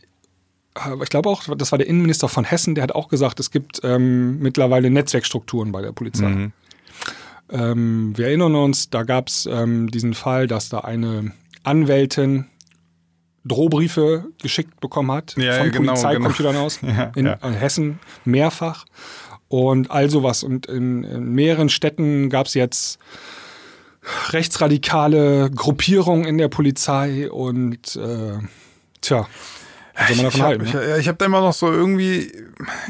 ich glaube auch, das war der Innenminister von Hessen, der hat auch gesagt, es gibt ähm, mittlerweile Netzwerkstrukturen bei der Polizei. Mhm. Ähm, wir erinnern uns, da gab es ähm, diesen Fall, dass da eine Anwältin Drohbriefe geschickt bekommen hat Ja, von genau, Polizeicomputern aus Ja, in ja. äh, Hessen mehrfach und all sowas. Und in, in mehreren Städten gab es jetzt rechtsradikale Gruppierungen in der Polizei und äh, tja, ich habe ne? ja, ich hab da immer noch so irgendwie,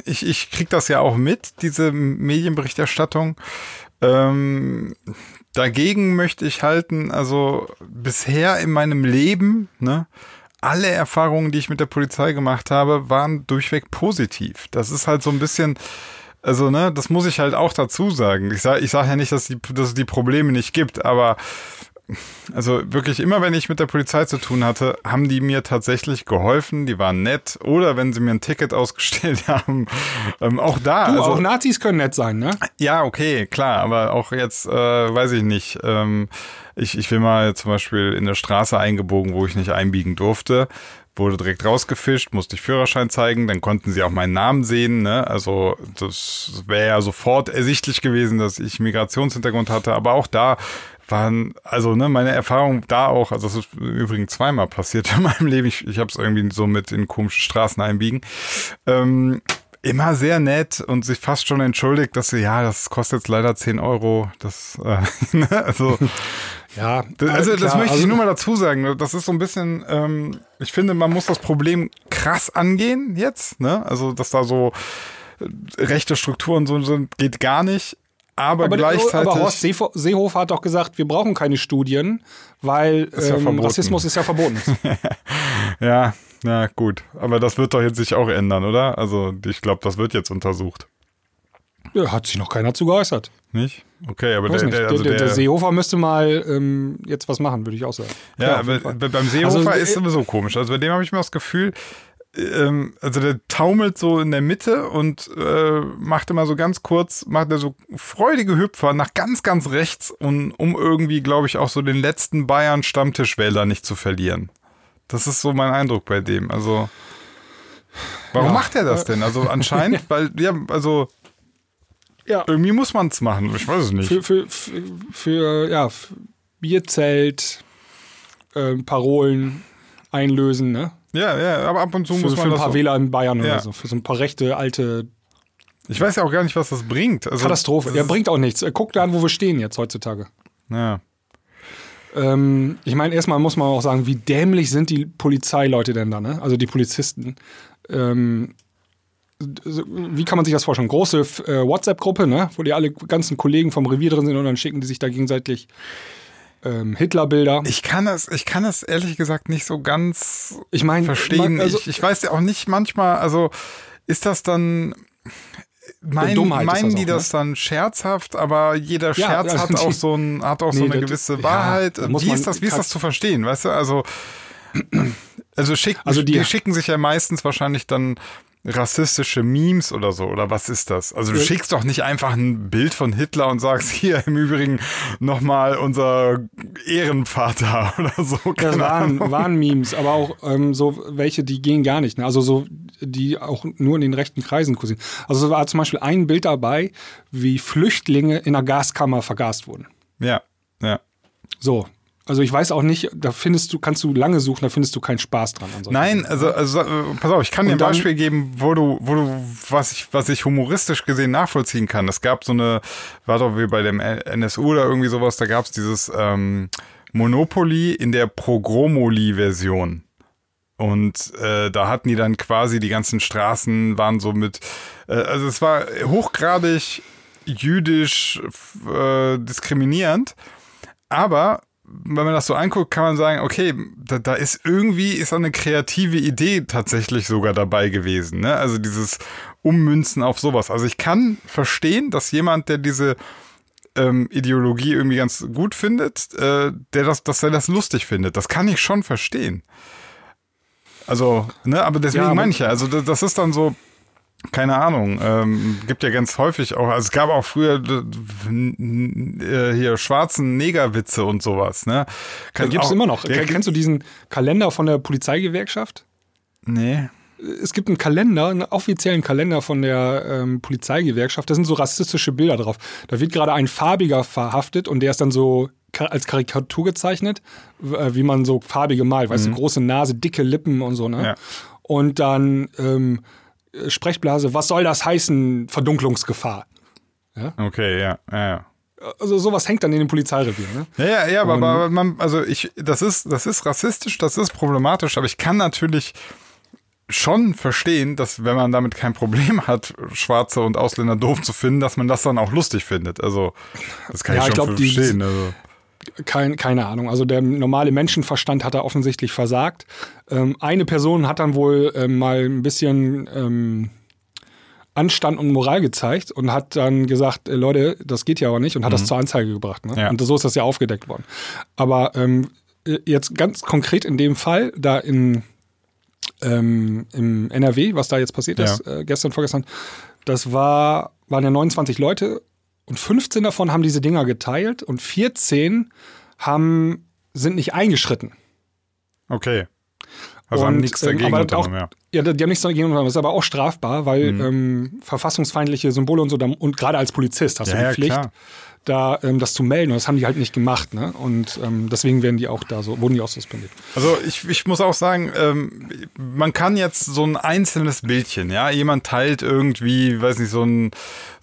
ich, ich krieg das ja auch mit, diese Medienberichterstattung. Ähm, dagegen möchte ich halten, also bisher in meinem Leben, ne, alle Erfahrungen, die ich mit der Polizei gemacht habe, waren durchweg positiv. Das ist halt so ein bisschen, also ne, das muss ich halt auch dazu sagen. Ich sage ich sag ja nicht, dass, die, dass es die Probleme nicht gibt, aber also wirklich immer, wenn ich mit der Polizei zu tun hatte, haben die mir tatsächlich geholfen, die waren nett oder wenn sie mir ein Ticket ausgestellt haben, ähm, auch da. Du, also, auch Nazis können nett sein, ne? ja, okay, klar, aber auch jetzt, äh, weiß ich nicht, ähm, ich, ich will mal zum Beispiel in der Straße eingebogen, wo ich nicht einbiegen durfte, wurde direkt rausgefischt, musste ich Führerschein zeigen, dann konnten sie auch meinen Namen sehen, ne? Also das wäre ja sofort ersichtlich gewesen, dass ich Migrationshintergrund hatte, aber auch da waren, also ne, meine Erfahrung da auch, also das ist übrigens zweimal passiert in meinem Leben, ich, ich habe es irgendwie so mit in komische Straßen einbiegen, ähm, immer sehr nett und sich fast schon entschuldigt, dass sie, ja, das kostet jetzt leider 10 Euro. Das, äh, ne, also, Ja, das, also das klar, möchte ich also- nur mal dazu sagen. Das ist so ein bisschen, ähm, ich finde, man muss das Problem krass angehen jetzt, ne? Also, dass da so äh, rechte Strukturen so sind, geht gar nicht. Aber, Aber, gleichzeitig. aber Horst Seehofer hat doch gesagt, wir brauchen keine Studien, weil Ist ja ähm. Rassismus ist ja verboten. ja, ja, gut. Aber das wird doch jetzt sich auch ändern, oder? Also, ich glaube, das wird jetzt untersucht. ja, hat sich noch keiner zu geäußert. Nicht? Okay, aber der, nicht. der, also der, der, Seehofer müsste mal ähm, jetzt was machen, würde ich auch sagen. Ja, jeden aber beim Seehofer Also, ist äh, sowieso komisch. Also bei dem habe ich mir das Gefühl, also der taumelt so in der Mitte und äh, macht immer so ganz kurz, macht er so freudige Hüpfer nach ganz, ganz rechts, und, um irgendwie, glaube ich, auch so den letzten Bayern-Stammtischwähler nicht zu verlieren. Das ist so mein Eindruck bei dem. Also, warum Ja, macht er das äh, denn? Also anscheinend, weil, ja, also Ja, irgendwie muss man es machen. Ich weiß es nicht. für, für, für, für ja, Bierzelt, ähm, Parolen einlösen, ne? Ja, ja, aber ab und zu Für, muss für man ein das. paar auch- Wähler in Bayern Ja. oder so. Für so ein paar rechte, alte Ich weiß ja auch gar nicht, was das bringt. Also, Katastrophe. Ja, bringt auch nichts. Äh, Guck da an, wo wir stehen jetzt heutzutage. Ja. Ähm, ich meine, erstmal muss man auch sagen, wie dämlich sind die Polizeileute denn da, ne? Also die Polizisten. Ähm, so- wie kann man sich das vorstellen? Große äh, WhatsApp-Gruppe, ne? Wo die alle ganzen Kollegen vom Revier drin sind und dann schicken die sich da gegenseitig ähm, Hitler-Bilder. Ich kann das, ich kann das ehrlich gesagt nicht so ganz Ich meine, verstehen. also- ich, ich weiß ja auch nicht manchmal, also ist das dann. Mein, meinen das die auch, ne? das dann scherzhaft, aber jeder Scherz also hat auch so ein, hat auch so Nee, eine das- gewisse ja, Wahrheit. muss wie ist das, wie ist das zu verstehen, weißt du? Also, also, schick, Also die- die, schicken sich ja meistens wahrscheinlich dann rassistische Memes oder so? Oder was ist das? Also du schickst doch nicht einfach ein Bild von Hitler und sagst hier im Übrigen nochmal unser Ehrenvater oder so. Das waren, waren Memes, aber auch ähm, so welche, die gehen gar nicht. Ne? Also so, die auch nur in den rechten Kreisen kursieren. Also es war zum Beispiel ein Bild dabei, wie Flüchtlinge in einer Gaskammer vergast wurden. Ja, ja. So, also ich weiß auch nicht, da findest du, kannst du lange suchen, da findest du keinen Spaß dran. Nein, also, also pass auf, ich kann dir ein Beispiel geben, wo du, wo du, was ich, was ich humoristisch gesehen nachvollziehen kann. Es gab so eine, war doch wie bei dem NSU oder irgendwie sowas, da gab es dieses ähm, Monopoly in der Progromoli-Version. Und äh, da hatten die dann quasi die ganzen Straßen waren so mit, äh, also es war hochgradig jüdisch äh, diskriminierend, aber wenn man das so anguckt, kann man sagen, okay, da, da ist irgendwie ist eine kreative Idee tatsächlich sogar dabei gewesen. Ne? Also dieses Ummünzen auf sowas. Also ich kann verstehen, dass jemand, der diese ähm, Ideologie irgendwie ganz gut findet, äh, der das, dass er das lustig findet. Das kann ich schon verstehen. Also, ne, aber deswegen ja, meine ich ja, also das ist dann so, keine Ahnung, ähm, gibt ja ganz häufig auch, also es gab auch früher äh, hier schwarzen Negerwitze und sowas, ne? Kann, gibt's auch, immer noch. Ja, Kennst du diesen Kalender von der Polizeigewerkschaft? Nee. Es gibt einen Kalender, einen offiziellen Kalender von der ähm, Polizeigewerkschaft. Da sind so rassistische Bilder drauf. Da wird gerade ein Farbiger verhaftet und der ist dann so als Karikatur gezeichnet, äh, wie man so farbige malt, weißt du, mhm. große Nase, dicke Lippen und so, ne? Ja. Und dann ähm, Sprechblase, was soll das heißen, Verdunklungsgefahr? Ja? Okay, ja, ja, ja. Also sowas hängt dann in dem Polizeirevier, ne? Ja, ja, ja, aber, aber man, also ich, das ist, das ist rassistisch, das ist problematisch, aber ich kann natürlich schon verstehen, dass wenn man damit kein Problem hat, Schwarze und Ausländer doof zu finden, dass man das dann auch lustig findet. Also das kann ja, ich schon ich glaub, verstehen. Die, also. Kein, keine Ahnung. Also der normale Menschenverstand hat da offensichtlich versagt. Ähm, eine Person hat dann wohl ähm, mal ein bisschen ähm, Anstand und Moral gezeigt und hat dann gesagt, äh, Leute, das geht ja aber nicht und hat mhm. das zur Anzeige gebracht. Ne? Ja. Und so ist das ja aufgedeckt worden. Aber ähm, äh, jetzt ganz konkret in dem Fall, da in, ähm, im NRW, was da jetzt passiert ja. ist, äh, gestern, vorgestern, das war, waren ja 29 Leute und 15 davon haben diese Dinger geteilt und 14 haben, sind nicht eingeschritten. Okay. Also und, haben nichts ähm, dagegen ähm, unternommen, ja. Ja, die haben nichts dagegen unternommen. Das ist aber auch strafbar, weil mhm. ähm, verfassungsfeindliche Symbole und so, und gerade als Polizist hast ja, du die Pflicht, ja, da ähm, das zu melden. Und das haben die halt nicht gemacht. Ne? Und ähm, deswegen werden die auch da so, wurden die auch suspendiert. Also ich, ich muss auch sagen, ähm, man kann jetzt so ein einzelnes Bildchen, ja, jemand teilt irgendwie, weiß nicht, so ein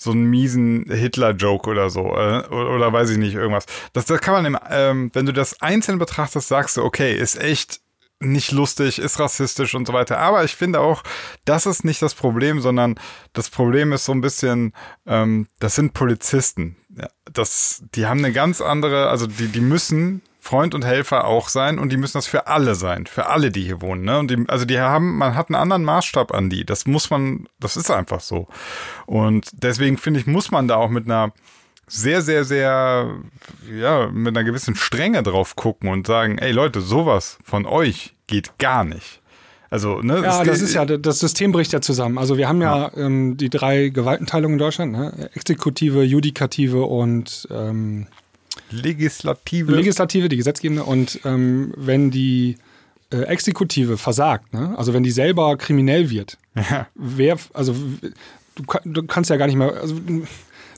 so einen miesen Hitler-Joke oder so, äh, oder, oder, weiß ich nicht, irgendwas. Das, das kann man, im, ähm, wenn du das einzeln betrachtest, sagst du, okay, ist echt nicht lustig, ist rassistisch und so weiter. Aber ich finde auch, das ist nicht das Problem, sondern das Problem ist so ein bisschen, ähm, das sind Polizisten. Ja, das, die haben eine ganz andere, also die, die müssen Freund und Helfer auch sein und die müssen das für alle sein, für alle, die hier wohnen. Ne? Und die, also die haben, man hat einen anderen Maßstab an die. Das muss man, das ist einfach so. Und deswegen finde ich, muss man da auch mit einer sehr, sehr, sehr, ja, mit einer gewissen Strenge drauf gucken und sagen, ey Leute, sowas von euch geht gar nicht. Also, ne, ja, das ist ja, das System bricht ja zusammen. Also wir haben ja, ja. Ähm, die drei Gewaltenteilungen in Deutschland, ne? Exekutive, Judikative und ähm, Legislative. Legislative, die Gesetzgebende. Und ähm, wenn die äh, Exekutive versagt, ne? also wenn die selber kriminell wird, ja. wer, also du, du kannst ja gar nicht mehr, also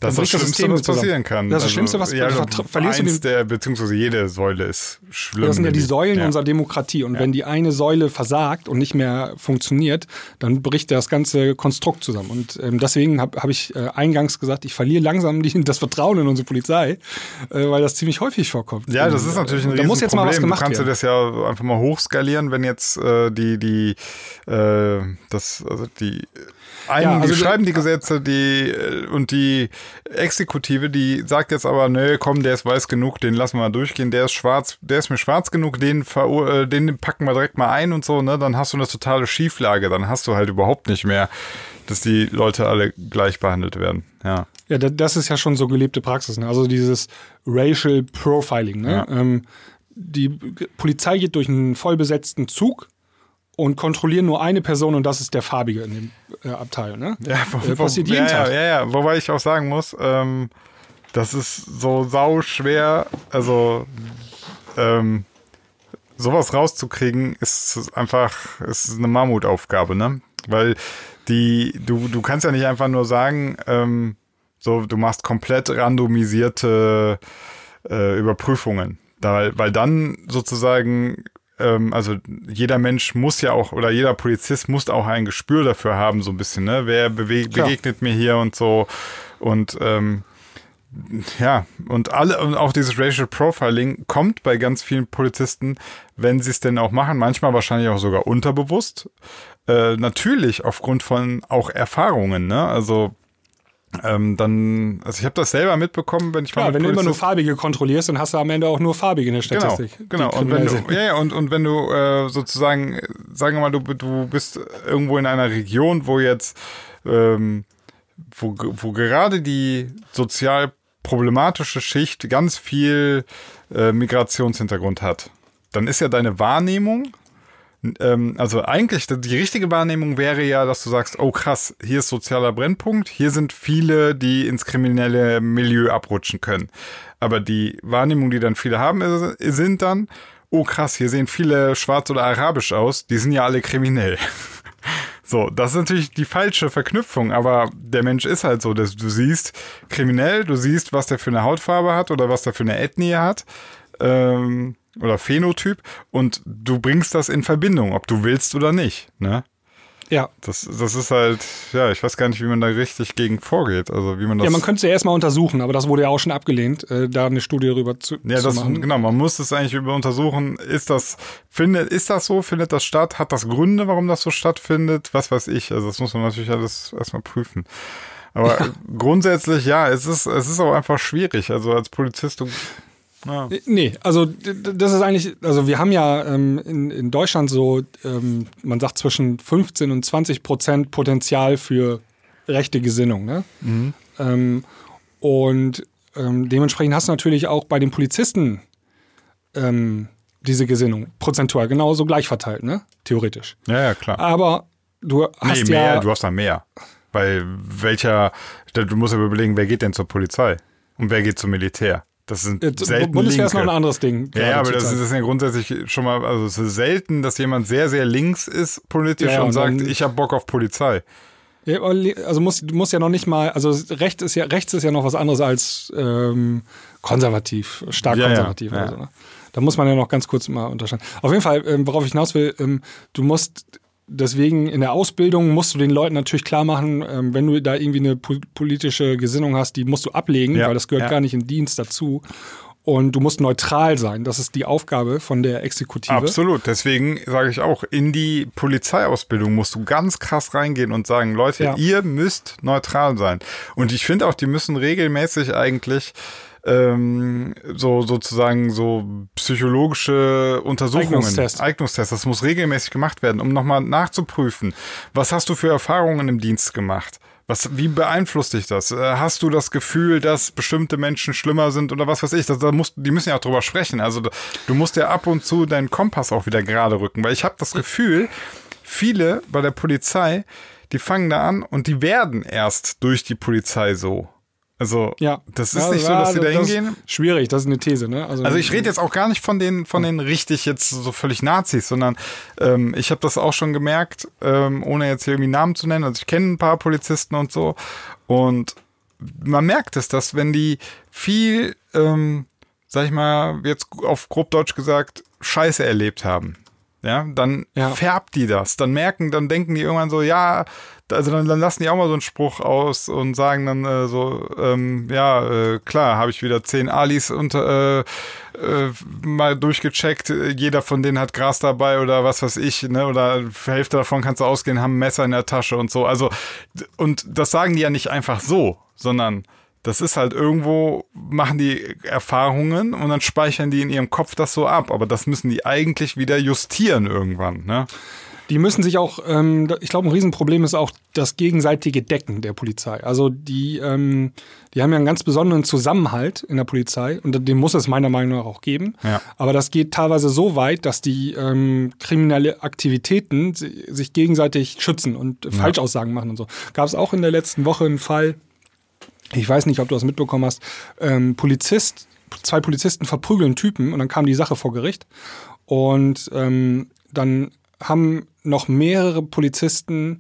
das ist das Schlimmste, was passieren kann. Das ist das also, Schlimmste, was ja, also verlierst eins du der, beziehungsweise jede Säule ist schlimm. Das sind ja die Säulen ja. unserer Demokratie. Und ja. wenn die eine Säule versagt und nicht mehr funktioniert, dann bricht das ganze Konstrukt zusammen. Und ähm, deswegen habe hab ich äh, eingangs gesagt, ich verliere langsam die, das Vertrauen in unsere Polizei, äh, weil das ziemlich häufig vorkommt. Ja, das ist natürlich ein Da muss jetzt mal was gemacht werden. Du kannst du das ja einfach mal hochskalieren, wenn jetzt äh, die, die, äh, das, also die ein, ja, also die schreiben die Gesetze, die äh, und die Exekutive, die sagt jetzt aber, nö, komm, der ist weiß genug, den lassen wir mal durchgehen, der ist schwarz, der ist mir schwarz genug, den, äh, den packen wir direkt mal ein und so, ne? Dann hast du eine totale Schieflage, dann hast du halt überhaupt nicht mehr, dass die Leute alle gleich behandelt werden. Ja. Ja, das ist ja schon so gelebte Praxis, ne? Also dieses Racial Profiling, ne? Ja. Ähm, die Polizei geht durch einen vollbesetzten Zug und kontrollieren nur eine Person und das ist der Farbige in dem äh, Abteil. Ne? Ja, wo, Äh, passiert jeden ja, Tag. Ja, ja, ja, wobei ich auch sagen muss, ähm, das ist so sau schwer, also ähm, sowas rauszukriegen, ist einfach, ist eine Mammutaufgabe, ne? Weil die, du, du kannst ja nicht einfach nur sagen, ähm, so, du machst komplett randomisierte äh, Überprüfungen. Da, weil dann sozusagen, ähm, also jeder Mensch muss ja auch, oder jeder Polizist muss auch ein Gespür dafür haben, so ein bisschen, ne? Wer begegnet mir hier und so. Und ähm, ja, und alle und auch dieses Racial Profiling kommt bei ganz vielen Polizisten, wenn sie es denn auch machen, manchmal wahrscheinlich auch sogar unterbewusst. Äh, natürlich aufgrund von auch Erfahrungen, ne? Also ähm, dann, also ich habe das selber mitbekommen, wenn ich Klar, mal wenn du immer nur Farbige kontrollierst, dann hast du am Ende auch nur Farbige in der Genau, Statistik. die genau. Und wenn du, ja, ja, und, und wenn du äh, sozusagen, sagen wir mal, du, du bist irgendwo in einer Region, wo jetzt, ähm, wo, wo gerade die sozial problematische Schicht ganz viel äh, Migrationshintergrund hat, dann ist ja deine Wahrnehmung, ähm, also eigentlich die richtige Wahrnehmung wäre ja, dass du sagst, oh krass, hier ist sozialer Brennpunkt, hier sind viele, die ins kriminelle Milieu abrutschen können. Aber die Wahrnehmung, die dann viele haben, sind dann, oh krass, hier sehen viele schwarz oder arabisch aus, die sind ja alle kriminell. So, das ist natürlich die falsche Verknüpfung, aber der Mensch ist halt so, dass du siehst kriminell, du siehst, was der für eine Hautfarbe hat oder was der für eine Ethnie hat ähm, oder Phänotyp und du bringst das in Verbindung, ob du willst oder nicht. Ne? Ja. Das, das ist halt, ja, ich weiß gar nicht, wie man da richtig gegen vorgeht. Also wie man das. ja, man könnte es ja erstmal untersuchen, aber das wurde ja auch schon abgelehnt, äh, da eine Studie darüber zu, Ja, zu das, machen. genau, man muss es eigentlich über untersuchen, ist das, findet, ist das so, findet das statt, hat das Gründe, warum das so stattfindet, was weiß ich, also das muss man natürlich alles erstmal prüfen. Aber grundsätzlich, ja, es ist, es ist auch einfach schwierig, also als Polizist, du, ja, Äh, Nee, also das ist eigentlich, also wir haben ja ähm, in, in Deutschland so, ähm, man sagt zwischen 15 und 20 Prozent Potenzial für rechte Gesinnung. Ne? Ähm, und ähm, dementsprechend hast du natürlich auch bei den Polizisten ähm, diese Gesinnung prozentual genauso gleich verteilt, ne? theoretisch. ja, ja, klar. Aber du hast nee, mehr, ja, du hast da mehr. Weil welcher, du musst ja überlegen, wer geht denn zur Polizei und wer geht zum Militär? Das sind äh, selten Bundeswehr ist noch Linke. ein anderes Ding. Ja, ja, aber das ist, das ist ja grundsätzlich schon mal, also es ist selten, dass jemand sehr, sehr links ist politisch Ja, und, und sagt, ich habe Bock auf Polizei. Ja, also muss, du musst ja noch nicht mal, also rechts ist ja, rechts ist ja noch was anderes als ähm, konservativ, stark ja, konservativ ja. oder so. Ne? Da muss man ja noch ganz kurz mal unterscheiden. Auf jeden Fall, ähm, worauf ich hinaus will, ähm, du musst deswegen in der Ausbildung musst du den Leuten natürlich klar machen, ähm, wenn du da irgendwie eine po politische Gesinnung hast, die musst du ablegen, Ja, weil das gehört ja. gar nicht in Dienst dazu. Und du musst neutral sein. Das ist die Aufgabe von der Exekutive. Absolut. Deswegen sage ich auch, in die Polizeiausbildung musst du ganz krass reingehen und sagen, Leute, Ja. ihr müsst neutral sein. Und ich finde auch, die müssen regelmäßig eigentlich ähm, so sozusagen so psychologische Untersuchungen, Eignungstest. Eignungstests, das muss regelmäßig gemacht werden, um nochmal nachzuprüfen, was hast du für Erfahrungen im Dienst gemacht? Was, wie beeinflusst dich das? Äh, Hast du das Gefühl, dass bestimmte Menschen schlimmer sind oder was weiß ich? Das, da musst, die müssen ja auch drüber sprechen. Also du musst ja ab und zu deinen Kompass auch wieder gerade rücken, weil ich habe das Gefühl, viele bei der Polizei, die fangen da an und die werden erst durch die Polizei so. Also Ja. das ist Ja, nicht so, dass sie da hingehen. Schwierig, das ist eine These, ne? Also ich rede jetzt auch gar nicht von den von den richtig jetzt so völlig Nazis, sondern ähm, ich habe das auch schon gemerkt, ähm, ohne jetzt hier irgendwie Namen zu nennen. Also ich kenne ein paar Polizisten und so und man merkt es, dass wenn die viel, ähm, sag ich mal, jetzt auf grob Deutsch gesagt, Scheiße erlebt haben, ja, dann Ja. färbt die das. Dann merken, dann denken die irgendwann so, ja, also dann, dann lassen die auch mal so einen Spruch aus und sagen dann äh, so, ähm, ja, äh, klar, habe ich wieder zehn Alis unter, äh, äh, mal durchgecheckt. Jeder von denen hat Gras dabei oder was weiß ich, ne? Oder Hälfte davon kannst du ausgehen, haben ein Messer in der Tasche und so. Also, und das sagen die ja nicht einfach so, sondern das ist halt irgendwo, machen die Erfahrungen und dann speichern die in ihrem Kopf das so ab. Aber das müssen die eigentlich wieder justieren irgendwann, ne? Die müssen sich auch, ähm, ich glaube, ein Riesenproblem ist auch das gegenseitige Decken der Polizei. Also die, ähm, die haben ja einen ganz besonderen Zusammenhalt in der Polizei und den muss es meiner Meinung nach auch geben. Ja. Aber das geht teilweise so weit, dass die ähm, kriminelle Aktivitäten si- sich gegenseitig schützen und Falschaussagen machen und so. Gab es auch in der letzten Woche einen Fall, ich weiß nicht, ob du das mitbekommen hast, ähm, Polizist, zwei Polizisten verprügeln Typen und dann kam die Sache vor Gericht. Und ähm, dann haben noch mehrere Polizisten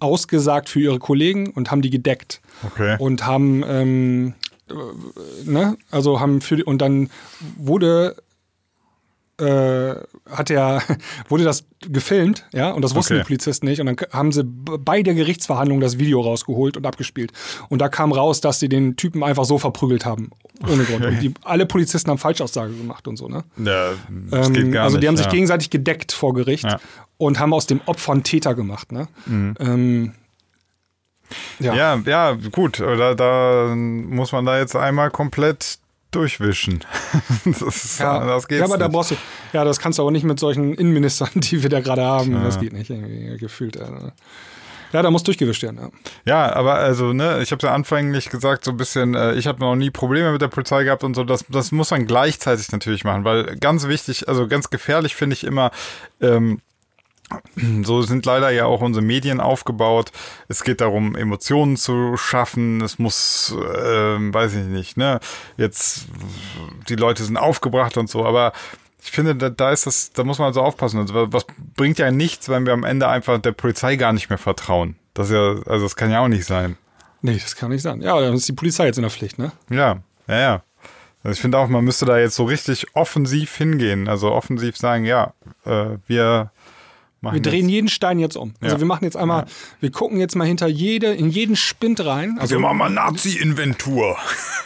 ausgesagt für ihre Kollegen und haben die gedeckt. Okay. Und haben, ähm, äh, ne, also haben für die, und dann wurde äh, hat er, wurde das gefilmt, ja, und das wussten Okay. die Polizisten nicht. Und dann haben sie bei der Gerichtsverhandlung das Video rausgeholt und abgespielt. Und da kam raus, dass sie den Typen einfach so verprügelt haben. Ohne Grund. Und die, alle Polizisten haben Falschaussage gemacht und so, ne? Ja, das geht Ähm, gar also die nicht. haben sich ja. gegenseitig gedeckt vor Gericht Ja. und haben aus dem Opfer einen Täter gemacht, ne? Ähm, ja. Ja, ja, gut. Da, da muss man da jetzt einmal komplett durchwischen. das, ist, Ja, das geht ja, aber da nicht. brauchst du, ja, das kannst du aber nicht mit solchen Innenministern, die wir da gerade haben. Das geht nicht, irgendwie gefühlt. äh. Ja, da muss durchgewischt werden. Ja. Ja, aber also, ne, ich habe ja anfänglich gesagt, so ein bisschen, äh, ich habe noch nie Probleme mit der Polizei gehabt und so, das, das muss man gleichzeitig natürlich machen, weil ganz wichtig, also ganz gefährlich finde ich immer, ähm, so sind leider ja auch unsere Medien aufgebaut. Es geht darum, Emotionen zu schaffen. Es muss, ähm, weiß ich nicht, ne, jetzt die Leute sind aufgebracht und so, aber ich finde, da, da ist das, da muss man so aufpassen. Also, was bringt ja nichts, wenn wir am Ende einfach der Polizei gar nicht mehr vertrauen? Das ist ja, also das kann ja auch nicht sein. Nee, das kann nicht sein. Ja, dann ist die Polizei jetzt in der Pflicht, ne? Ja, ja, ja. Also ich finde auch, man müsste da jetzt so richtig offensiv hingehen. Also offensiv sagen, ja, äh, wir Wir drehen jetzt, jeden Stein jetzt um. Also Ja. wir machen jetzt einmal, wir gucken jetzt mal hinter jede, in jeden Spind rein. Also wir machen mal Nazi-Inventur.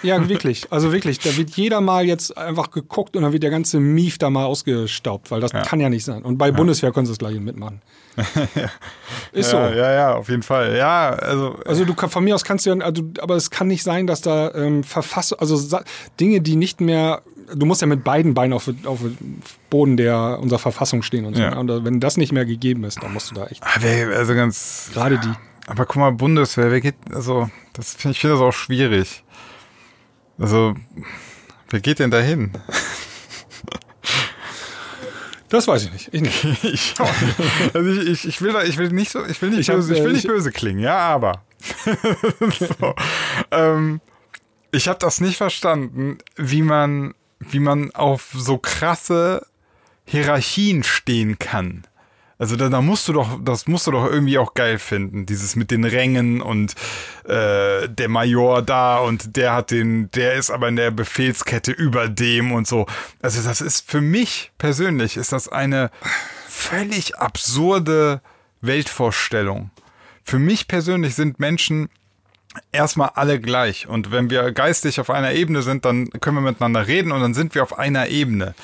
Ja, wirklich. Also wirklich. Da wird jeder mal jetzt einfach geguckt und dann wird der ganze Mief da mal ausgestaubt, weil das kann ja nicht sein. Und bei Bundeswehr können sie das gleich mitmachen. Ist Ja, so. ja, ja, auf jeden Fall. Ja, also Also du von mir aus kannst du ja, also, aber es kann nicht sein, dass da ähm, Verfassung, also Dinge, die nicht mehr, du musst ja mit beiden Beinen auf, auf dem Boden der unserer Verfassung stehen und so. Ja. Und wenn das nicht mehr gegeben ist, dann musst du da echt ah, also ganz. gerade die. Aber guck mal, Bundeswehr, wer geht, also das finde ich finde das auch schwierig. Also wer geht denn dahin? Das weiß ich nicht. Ich nicht. ich, also ich, ich, ich will da, ich will nicht so, ich will nicht Ich hab, böse, ich will äh, nicht ich- böse klingen, ja, aber so. ähm, ich habe das nicht verstanden, wie man, wie man auf so krasse Hierarchien stehen kann. Also da, da musst du doch, das musst du doch irgendwie auch geil finden, dieses mit den Rängen und äh, der Major da und der hat den, der ist aber in der Befehlskette über dem und so. Also das ist für mich persönlich ist das eine völlig absurde Weltvorstellung. Für mich persönlich sind Menschen erstmal alle gleich. Und wenn wir geistig auf einer Ebene sind, dann können wir miteinander reden und dann sind wir auf einer Ebene.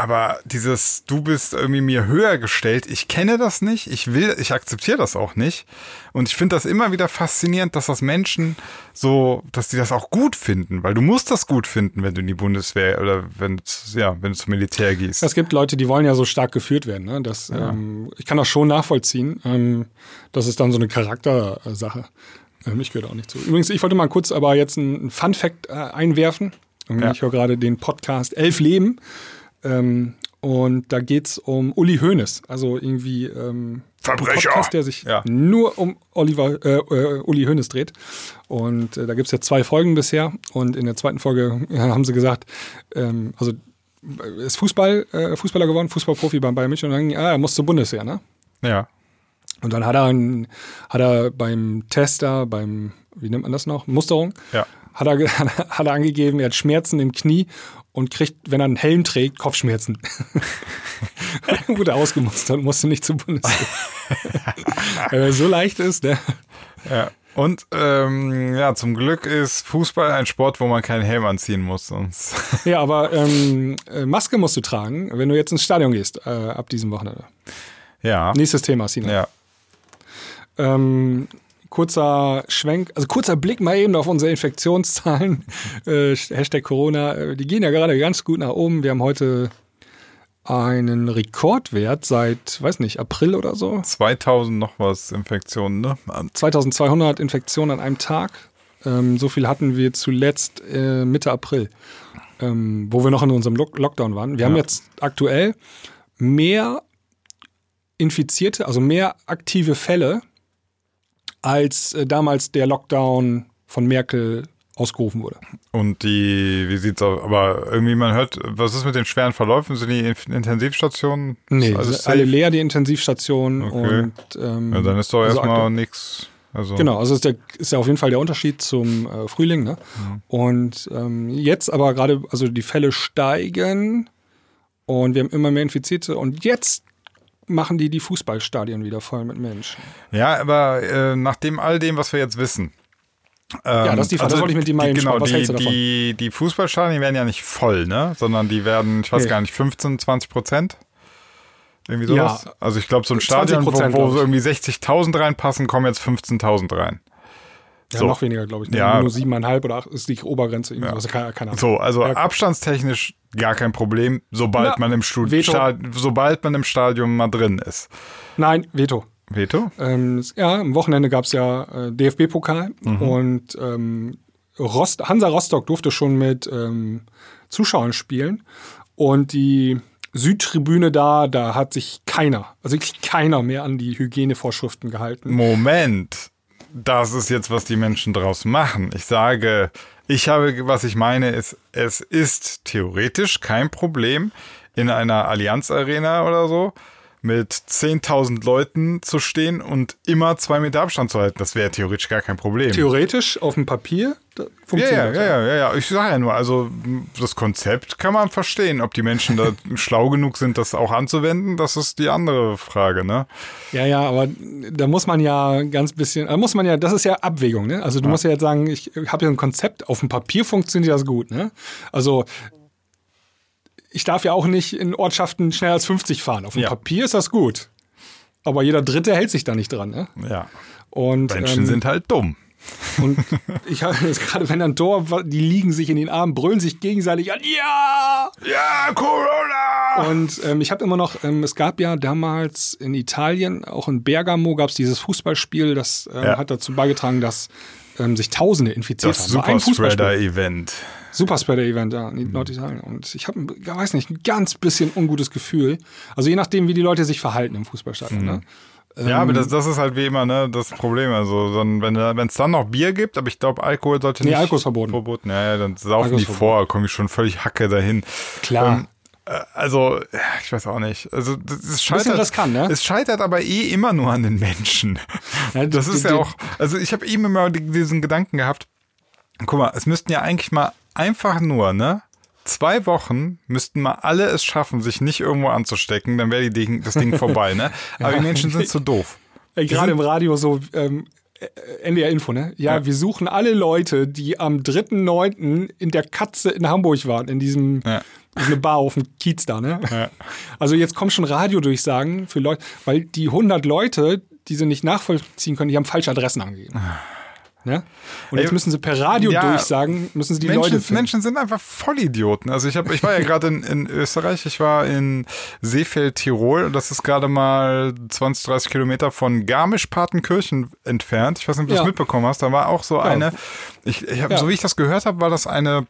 Aber dieses, du bist irgendwie mir höher gestellt, ich kenne das nicht, ich will, ich akzeptiere das auch nicht. Und ich finde das immer wieder faszinierend, dass das Menschen so, dass die das auch gut finden, weil du musst das gut finden, wenn du in die Bundeswehr oder wenn, ja, wenn du zum Militär gehst. Es gibt Leute, die wollen ja so stark geführt werden. Ne? Das, ähm, ich kann das schon nachvollziehen. Ähm, das ist dann so eine Charaktersache. Ähm, ich gehöre auch nicht zu. Übrigens, ich wollte mal kurz aber jetzt einen Fun-Fact äh, einwerfen. Ähm, Ja. Ich höre gerade den Podcast Elf Leben. Ähm, und da geht's um Uli Hoeneß. Also irgendwie ähm, Verbrecher. Podcast, der sich Ja. nur um Oliver, äh, äh, Uli Hoeneß dreht. Und äh, da gibt's ja zwei Folgen bisher. Und in der zweiten Folge äh, haben sie gesagt, ähm, also ist Fußball, äh, Fußballer geworden, Fußballprofi beim Bayern München und dann, ah, er muss zur Bundeswehr, ne? Ja. Und dann hat er, ein, hat er beim Tester, beim, wie nennt man das noch, Musterung, Ja. hat, er, hat er angegeben, er hat Schmerzen im Knie und kriegt, wenn er einen Helm trägt, Kopfschmerzen. Wurde ausgemustert und musste nicht zur Bundeswehr. Weil er so leicht ist, ne? Ja. Und ähm, ja, zum Glück ist Fußball ein Sport, wo man keinen Helm anziehen muss. Sonst Ja, aber ähm, äh, Maske musst du tragen, wenn du jetzt ins Stadion gehst, äh, ab diesem Wochenende. ja. Nächstes Thema, Sina. Ja. Ähm, kurzer Schwenk, also kurzer Blick mal eben auf unsere Infektionszahlen. Äh, Hashtag Corona, äh, die gehen ja gerade ganz gut nach oben. Wir haben heute einen Rekordwert seit, weiß nicht, April oder so. 2000 noch was Infektionen, ne? 2200 Infektionen an einem Tag. Ähm, so viel hatten wir zuletzt äh, Mitte April, ähm, wo wir noch in unserem Lock Lockdown waren. Wir ja. haben jetzt aktuell mehr Infizierte, also mehr aktive Fälle, als äh, damals der Lockdown von Merkel ausgerufen wurde. Und die, wie sieht's aus? Aber irgendwie man hört, was ist mit den schweren Verläufen? Sind die Intensivstationen? Nee, also alle leer, die Intensivstationen. Okay. Und, ähm, ja, dann ist doch also erstmal nichts. Also genau, also ist, der, ist ja auf jeden Fall der Unterschied zum äh, Frühling. Ne? Mhm. Und ähm, jetzt aber gerade, also die Fälle steigen und wir haben immer mehr Infizierte und jetzt machen die die Fußballstadien wieder voll mit Menschen. Ja, aber äh, nach dem all dem, was wir jetzt wissen, ja, das ist die Frage, also das wollte ich mit dir mal die, Genau, Was die, die, die Fußballstadien werden ja nicht voll, ne? Sondern die werden, ich weiß nee. gar nicht, 15, 20 Prozent? Irgendwie sowas? Ja, also ich glaube, so ein Stadion, wo, wo irgendwie 60.000 reinpassen, kommen jetzt 15.000 rein. Ja, so. noch weniger, glaube ich. Ja. Nur siebeneinhalb oder acht ist die Obergrenze. Ja. Also keine, keine so, also ja. abstandstechnisch gar kein Problem, sobald, Na, man im Stadion, sobald man im Stadion mal drin ist. Nein, Veto. Veto? Ähm, ja, am Wochenende gab es ja äh, DFB-Pokal mhm. und ähm, Rost Hansa Rostock durfte schon mit ähm, Zuschauern spielen und die Südtribüne da, da hat sich keiner, also wirklich keiner mehr an die Hygienevorschriften gehalten. Moment, das ist jetzt, was die Menschen draus machen. Ich sage, ich habe, was ich meine, ist, es ist theoretisch kein Problem in einer Allianz Arena oder so mit 10.000 Leuten zu stehen und immer zwei Meter Abstand zu halten. Das wäre theoretisch gar kein Problem. Theoretisch auf dem Papier funktioniert ja, ja, ja, ja, ja. Ich sage ja nur, also das Konzept kann man verstehen. Ob die Menschen da schlau genug sind, das auch anzuwenden, das ist die andere Frage, ne? Ja, ja, aber da muss man ja ganz bisschen, da muss man ja, das ist ja Abwägung, ne? Also du ja. musst ja jetzt sagen, ich habe ja ein Konzept, auf dem Papier funktioniert das gut, ne? Also ich darf ja auch nicht in Ortschaften schneller als 50 fahren. Auf dem ja. Papier ist das gut. Aber jeder Dritte hält sich da nicht dran. Ne? Ja. Und, Menschen ähm, sind halt dumm. Und ich habe jetzt gerade, wenn ein Tor, die liegen sich in den Armen, brüllen sich gegenseitig an, ja! Ja, Corona! Und ähm, ich habe immer noch, ähm, es gab ja damals in Italien, auch in Bergamo gab es dieses Fußballspiel, das ähm, ja. hat dazu beigetragen, dass ähm, sich Tausende infiziert das haben. Das Superspreader-Event. Superspreader-Event, ja, in Norditalien. Und ich habe, weiß nicht, ein ganz bisschen ungutes Gefühl. Also je nachdem, wie die Leute sich verhalten im Fußballstadion. Mhm. Ne? Ja, aber das, das ist halt wie immer ne, das Problem. Also, wenn es dann noch Bier gibt, aber ich glaube, Alkohol sollte nicht. Nee, Alkohol ist verboten. verboten. Ja, ja, dann saufen die vor, komme ich schon völlig Hacke dahin. Klar. Ähm, äh, also, ich weiß auch nicht. Also, es scheitert, das kann, ne? es scheitert aber eh immer nur an den Menschen. Ja, das ist ja auch, also ich habe eben immer diesen Gedanken gehabt, guck mal, es müssten ja eigentlich mal einfach nur, ne? Zwei Wochen müssten mal alle es schaffen, sich nicht irgendwo anzustecken, dann wäre das Ding vorbei, ne? Aber ja. die Menschen sind zu doof. Gerade im Radio so, ähm, äh, NDR Info, ne? Ja, ja, wir suchen alle Leute, die am 3.9. in der Katze in Hamburg waren, in diesem ja. eine Bar auf dem Kiez da, ne? Ja. Also jetzt kommen schon Radiodurchsagen für Leute, weil die 100 Leute, die sie nicht nachvollziehen können, die haben falsche Adressen angegeben. Ah. Ne? Und jetzt müssen sie per Radio ja, durchsagen, müssen sie die Menschen, Leute finden. Menschen sind einfach Vollidioten. Also ich, hab, ich war ja gerade in, in, Österreich, ich war in Seefeld, Tirol. Das ist gerade mal 20, 30 Kilometer von Garmisch-Partenkirchen entfernt. Ich weiß nicht, ob du ja. das mitbekommen hast. Da war auch so ja. eine, ich, ich hab, so wie ich das gehört habe, war das eine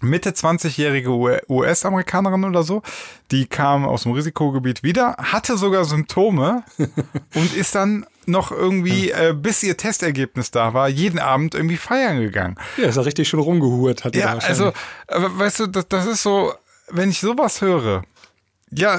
Mitte 20-jährige US-Amerikanerin oder so, die kam aus dem Risikogebiet wieder, hatte sogar Symptome und ist dann noch irgendwie, äh, bis ihr Testergebnis da war, jeden Abend irgendwie feiern gegangen. Ja, ist ja richtig schon rumgehurt. Hat ja, also, weißt du, das, das ist so, wenn ich sowas höre, ja,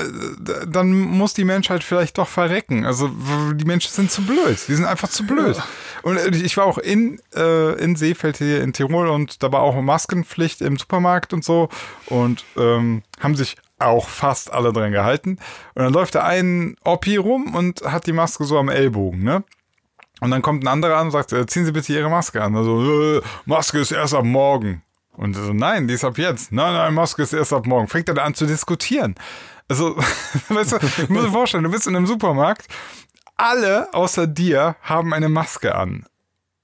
dann muss die Menschheit vielleicht doch verrecken. Also die Menschen sind zu blöd. Die sind einfach zu blöd. Ja. Und äh, ich war auch in, äh, in Seefeld hier in Tirol und da war auch Maskenpflicht im Supermarkt und so. Und ähm, haben sich auch fast alle dran gehalten. Und dann läuft da ein Oppi rum und hat die Maske so am Ellbogen, ne? Und dann kommt ein anderer an und sagt, äh, ziehen Sie bitte Ihre Maske an. Also, äh, Maske ist erst ab morgen. Und so, nein, die ist ab jetzt. Nein, nein, Maske ist erst ab morgen. Fängt er da an zu diskutieren. Also, weißt du, ich muss dir vorstellen, du bist in einem Supermarkt, alle außer dir haben eine Maske an.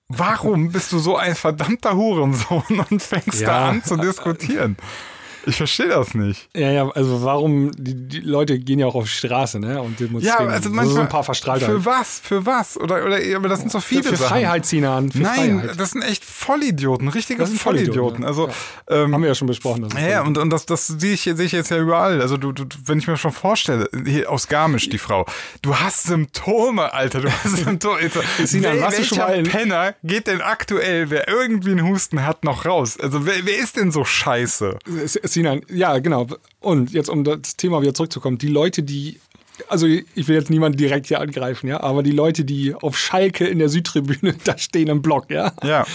Warum bist du so ein verdammter Hurensohn und fängst ja. da an zu diskutieren? Ich verstehe das nicht. Ja, ja, also warum, die, die Leute gehen ja auch auf die Straße, ne? Und ja, also manchmal, so ein paar Verstrahlte. Für was? Für was? Oder, oder, aber das sind so viele für, für. Freiheit ziehen an. Für Nein, Freiheit. das sind echt Vollidioten, richtige Das sind Vollidioten. Vollidioten, ja. Also, Ja. ähm, Haben wir ja schon besprochen. ja, voll- und, und das, das sehe ich, sehe ich jetzt ja überall. Also du, du, wenn ich mir schon vorstelle, hier aus Garmisch, die Frau, du hast Symptome, Alter, du hast Symptome. Jetzt, Sinan, wel- warst du schon welcher mal Penner geht denn aktuell, wer irgendwie einen Husten hat, noch raus? Also wer, wer ist denn so scheiße? S- Sinan, ja, genau. Und jetzt, um das Thema wieder zurückzukommen, die Leute, die, also ich will jetzt niemanden direkt hier angreifen, ja, aber die Leute, die auf Schalke in der Südtribüne da stehen im Block, ja, Ja.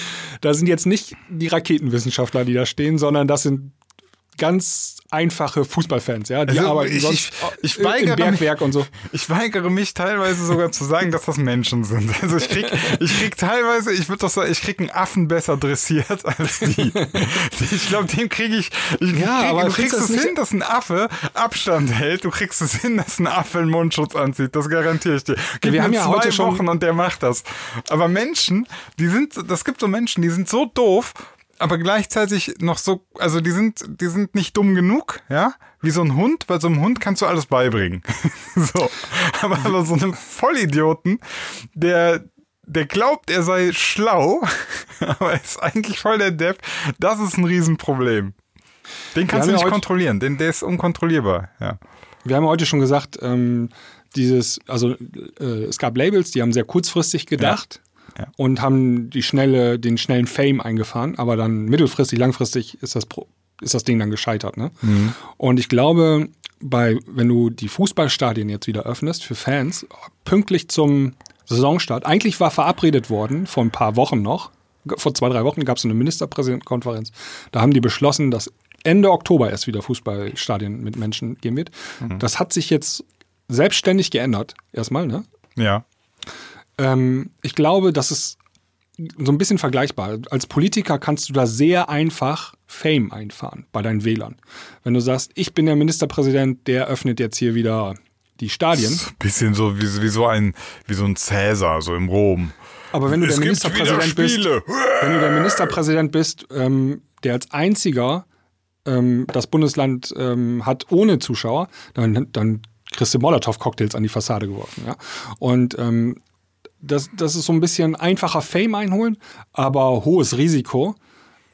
da sind jetzt nicht die Raketenwissenschaftler, die da stehen, sondern das sind ganz einfache Fußballfans, ja, die Also, arbeiten ich- sonst ich- ich im weigere mich- Bergwerk und so. Ich weigere mich teilweise sogar zu sagen, dass das Menschen sind. Also ich krieg, ich krieg teilweise, ich würde doch sagen, ich krieg einen Affen besser dressiert als die. Ich glaube, dem kriege ich, ich Ja, krieg, aber du kriegst es hin, dass ein Affe Abstand hält. Du kriegst es hin, dass ein Affe einen Mundschutz anzieht. Das garantiere ich dir. Gib wir haben ja zwei heute schon- Wochen und der macht das. Aber Menschen, die sind, das gibt so Menschen, die sind so doof, aber gleichzeitig noch so, also die sind, die sind nicht dumm genug, ja, wie so ein Hund, weil so einem Hund kannst du alles beibringen. so. Aber, aber so einem Vollidioten, der, der glaubt, er sei schlau, aber ist eigentlich voll der Depp, das ist ein Riesenproblem. Den kannst du nicht kontrollieren, denn der ist unkontrollierbar, ja. Wir haben heute schon gesagt, ähm, dieses, also äh, es gab Labels, die haben sehr kurzfristig gedacht Ja. Und haben die schnelle, den schnellen Fame eingefahren, aber dann mittelfristig, langfristig ist das, ist das Ding dann gescheitert. Ne? Und ich glaube, bei, wenn du die Fußballstadien jetzt wieder öffnest für Fans, pünktlich zum Saisonstart, eigentlich war verabredet worden, vor ein paar Wochen noch, vor zwei, drei Wochen gab es eine Ministerpräsidentenkonferenz, da haben die beschlossen, dass Ende Oktober erst wieder Fußballstadien mit Menschen gehen wird. Das hat sich jetzt selbstständig geändert, erstmal, ne? Ja. Ähm, ich glaube, das ist so ein bisschen vergleichbar. Als Politiker kannst du da sehr einfach Fame einfahren bei deinen Wählern. Wenn du sagst, ich bin der Ministerpräsident, der öffnet jetzt hier wieder die Stadien. Bisschen so wie, wie so ein, wie so ein Cäsar, so im Rom. Aber wenn du Es der Ministerpräsident bist, wenn du der Ministerpräsident bist, ähm, der als einziger ähm, das Bundesland ähm, hat ohne Zuschauer, dann, dann kriegst du Molotow-Cocktails an die Fassade geworfen. Ja? Und ähm, das, das ist so ein bisschen einfacher Fame einholen, aber hohes Risiko.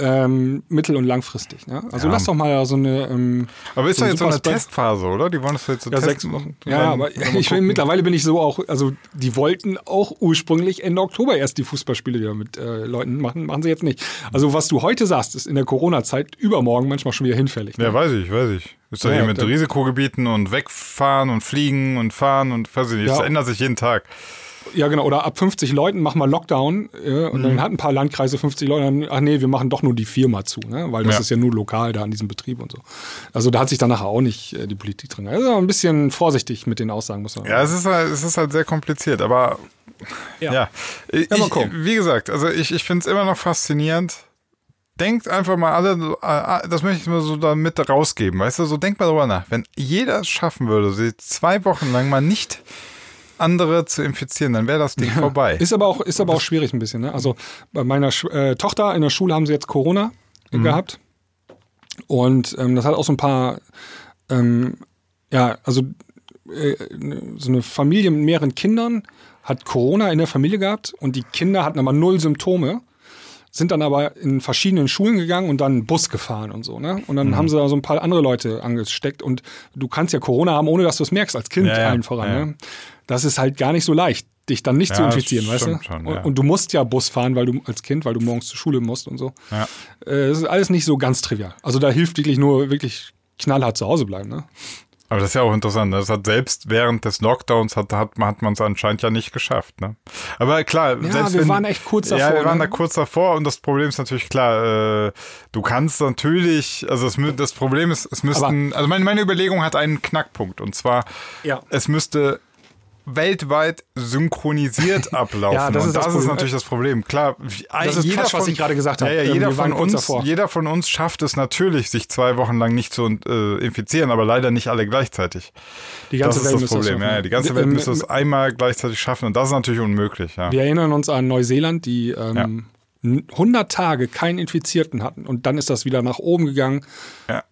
Ähm, mittel- und langfristig. Ja? Also Ja. lass doch mal so eine. Ähm, Aber ist so doch ein jetzt so eine Testphase, oder? Die wollen das jetzt so ja, testen. sechs Ja, dann- aber dann ich bin, mittlerweile bin ich so auch, also die wollten auch ursprünglich Ende Oktober erst die Fußballspiele wieder mit äh, Leuten machen, machen sie jetzt nicht. Also was du heute sagst, ist in der Corona-Zeit übermorgen manchmal schon wieder hinfällig. Ne? Ja, weiß ich, weiß ich. Ist doch Ja, hier mit Risikogebieten und wegfahren und fliegen und fahren und weiß ich nicht. Das ändert sich jeden Tag. Ja, genau. Oder ab 50 Leuten machen wir Lockdown äh, und Mhm. dann hat ein paar Landkreise 50 Leute, dann, ach nee, wir machen doch nur die Firma zu, ne? weil das Ja. ist ja nur lokal da an diesem Betrieb und so. Also da hat sich dann nachher auch nicht äh, die Politik drin. Also ein bisschen vorsichtig mit den Aussagen muss man. Ja, es ist halt, es ist halt sehr kompliziert, aber Ja. ja. Ich, Ja, gucken. wie gesagt, also ich, ich finde es immer noch faszinierend. Denkt einfach mal alle, äh, das möchte ich mal so da mit rausgeben, weißt du, so denkt mal drüber nach. Wenn jeder es schaffen würde, sie zwei Wochen lang mal nicht andere zu infizieren, dann wäre das Ding vorbei. Ist aber auch, ist aber auch schwierig ein bisschen. Ne? Also bei meiner Sch äh, Tochter in der Schule haben sie jetzt Corona Mhm. gehabt. Und ähm, das hat auch so ein paar, ähm, ja, also äh, so eine Familie mit mehreren Kindern hat Corona in der Familie gehabt und die Kinder hatten aber null Symptome, sind dann aber in verschiedenen Schulen gegangen und dann Bus gefahren und so. Ne? Und Mhm. dann haben sie da so ein paar andere Leute angesteckt und du kannst ja Corona haben, ohne dass du es merkst, als Kind Ja, ja, allen voran. ja. Ne? Das ist halt gar nicht so leicht, dich dann nicht zu Ja, infizieren, weißt du? schon, und, ja. und du musst ja Bus fahren, weil du als Kind, weil du morgens zur Schule musst und so. Ja. Äh, Es ist alles nicht so ganz trivial. Also da hilft wirklich nur wirklich knallhart zu Hause bleiben. Ne? Aber das ist ja auch interessant. ne? Das hat selbst während des Lockdowns hat, hat, hat man es anscheinend ja nicht geschafft. Ne? Aber klar, Ja, selbst wir wenn, waren echt kurz Ja, davor, wir waren ne? da kurz davor und das Problem ist natürlich klar, äh, du kannst natürlich, also mü- das Problem ist, es müssten, also meine, meine Überlegung hat einen Knackpunkt und zwar, Ja. es müsste weltweit synchronisiert ablaufen. Ja, das ist das das ist natürlich das Problem. Klar, Das ist Quatsch, was ich gerade gesagt habe. Ja, ja, Ähm, jeder, von uns, jeder von uns schafft es natürlich, sich zwei Wochen lang nicht zu äh, infizieren, aber leider nicht alle gleichzeitig. Die ganze das Welt ist das Problem. Ja, die ganze Welt ähm, müsste es einmal gleichzeitig schaffen und das ist natürlich unmöglich. Wir erinnern uns an Neuseeland, die ähm, Ja. 100 Tage keinen Infizierten hatten und dann ist das wieder nach oben gegangen.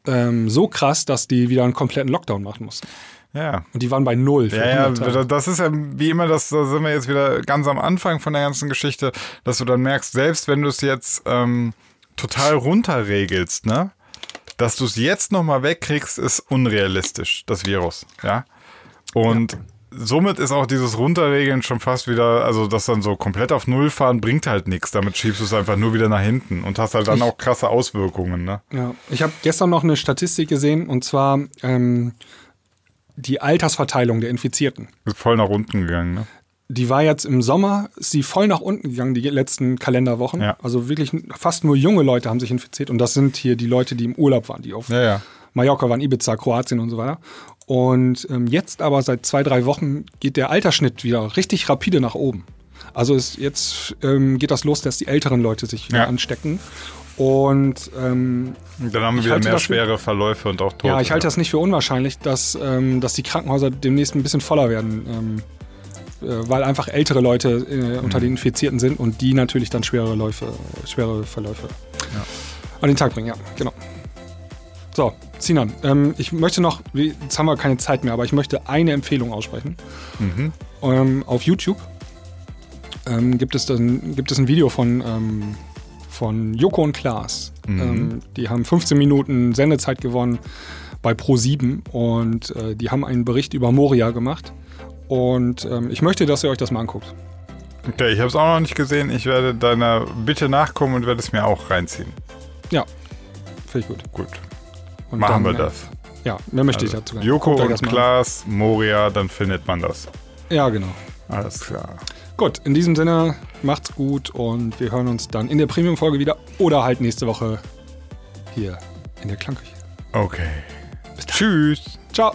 Ähm, so krass, dass die wieder einen kompletten Lockdown machen mussten. Ja. Und die waren bei null. Ja, ja, 100 Tage. das ist ja wie immer, das, da sind wir jetzt wieder ganz am Anfang von der ganzen Geschichte, dass du dann merkst, selbst wenn du es jetzt ähm, total runterregelst, ne, dass du es jetzt nochmal wegkriegst, ist unrealistisch, das Virus, ja. Und somit ist auch dieses Runterregeln schon fast wieder, also das dann so komplett auf Null fahren, bringt halt nichts. Damit schiebst du es einfach nur wieder nach hinten und hast halt dann auch krasse Auswirkungen, ne? Ja, ich habe gestern noch eine Statistik gesehen und zwar ähm, die Altersverteilung der Infizierten. Ist voll nach unten gegangen, ne? Die war jetzt im Sommer, ist sie voll nach unten gegangen, die letzten Kalenderwochen. Ja. Also wirklich fast nur junge Leute haben sich infiziert und das sind hier die Leute, die im Urlaub waren, die auf Ja, ja. Mallorca waren, Ibiza, Kroatien und so weiter. Und ähm, jetzt aber seit zwei, drei Wochen geht der Altersschnitt wieder richtig rapide nach oben. Also ist, jetzt ähm, geht das los, dass die älteren Leute sich wieder anstecken. Und ähm, Dann haben wir wieder mehr schwere Verläufe und auch Tote. ja, ich halte das nicht für unwahrscheinlich, dass, ähm, dass die Krankenhäuser demnächst ein bisschen voller werden. Ähm, äh, weil einfach ältere Leute äh, unter den Infizierten sind und die natürlich dann schwere Läufe, schwere Verläufe an den Tag bringen, ja, genau. So, Sinan, ähm, ich möchte noch, jetzt haben wir keine Zeit mehr, aber ich möchte eine Empfehlung aussprechen. Mhm. Ähm, auf YouTube ähm, gibt, es dann, gibt es ein Video von, ähm, von Joko und Klaas. Mhm. Ähm, die haben 15 Minuten Sendezeit gewonnen bei Pro7 und äh, die haben einen Bericht über Moria gemacht. Und ähm, ich möchte, dass ihr euch das mal anguckt. Okay, ich habe es auch noch nicht gesehen. Ich werde deiner Bitte nachkommen und werde es mir auch reinziehen. Ja, finde ich gut. Gut, Und machen wir dann, äh, das. Ja, mehr möchte ich dazu. Joko und. Klaas, Moria, dann findet man das. Ja, genau. Alles klar. Gut, in diesem Sinne, macht's gut und wir hören uns dann in der Premium-Folge wieder oder halt nächste Woche hier in der Klangküche. Okay. Tschüss. Ciao!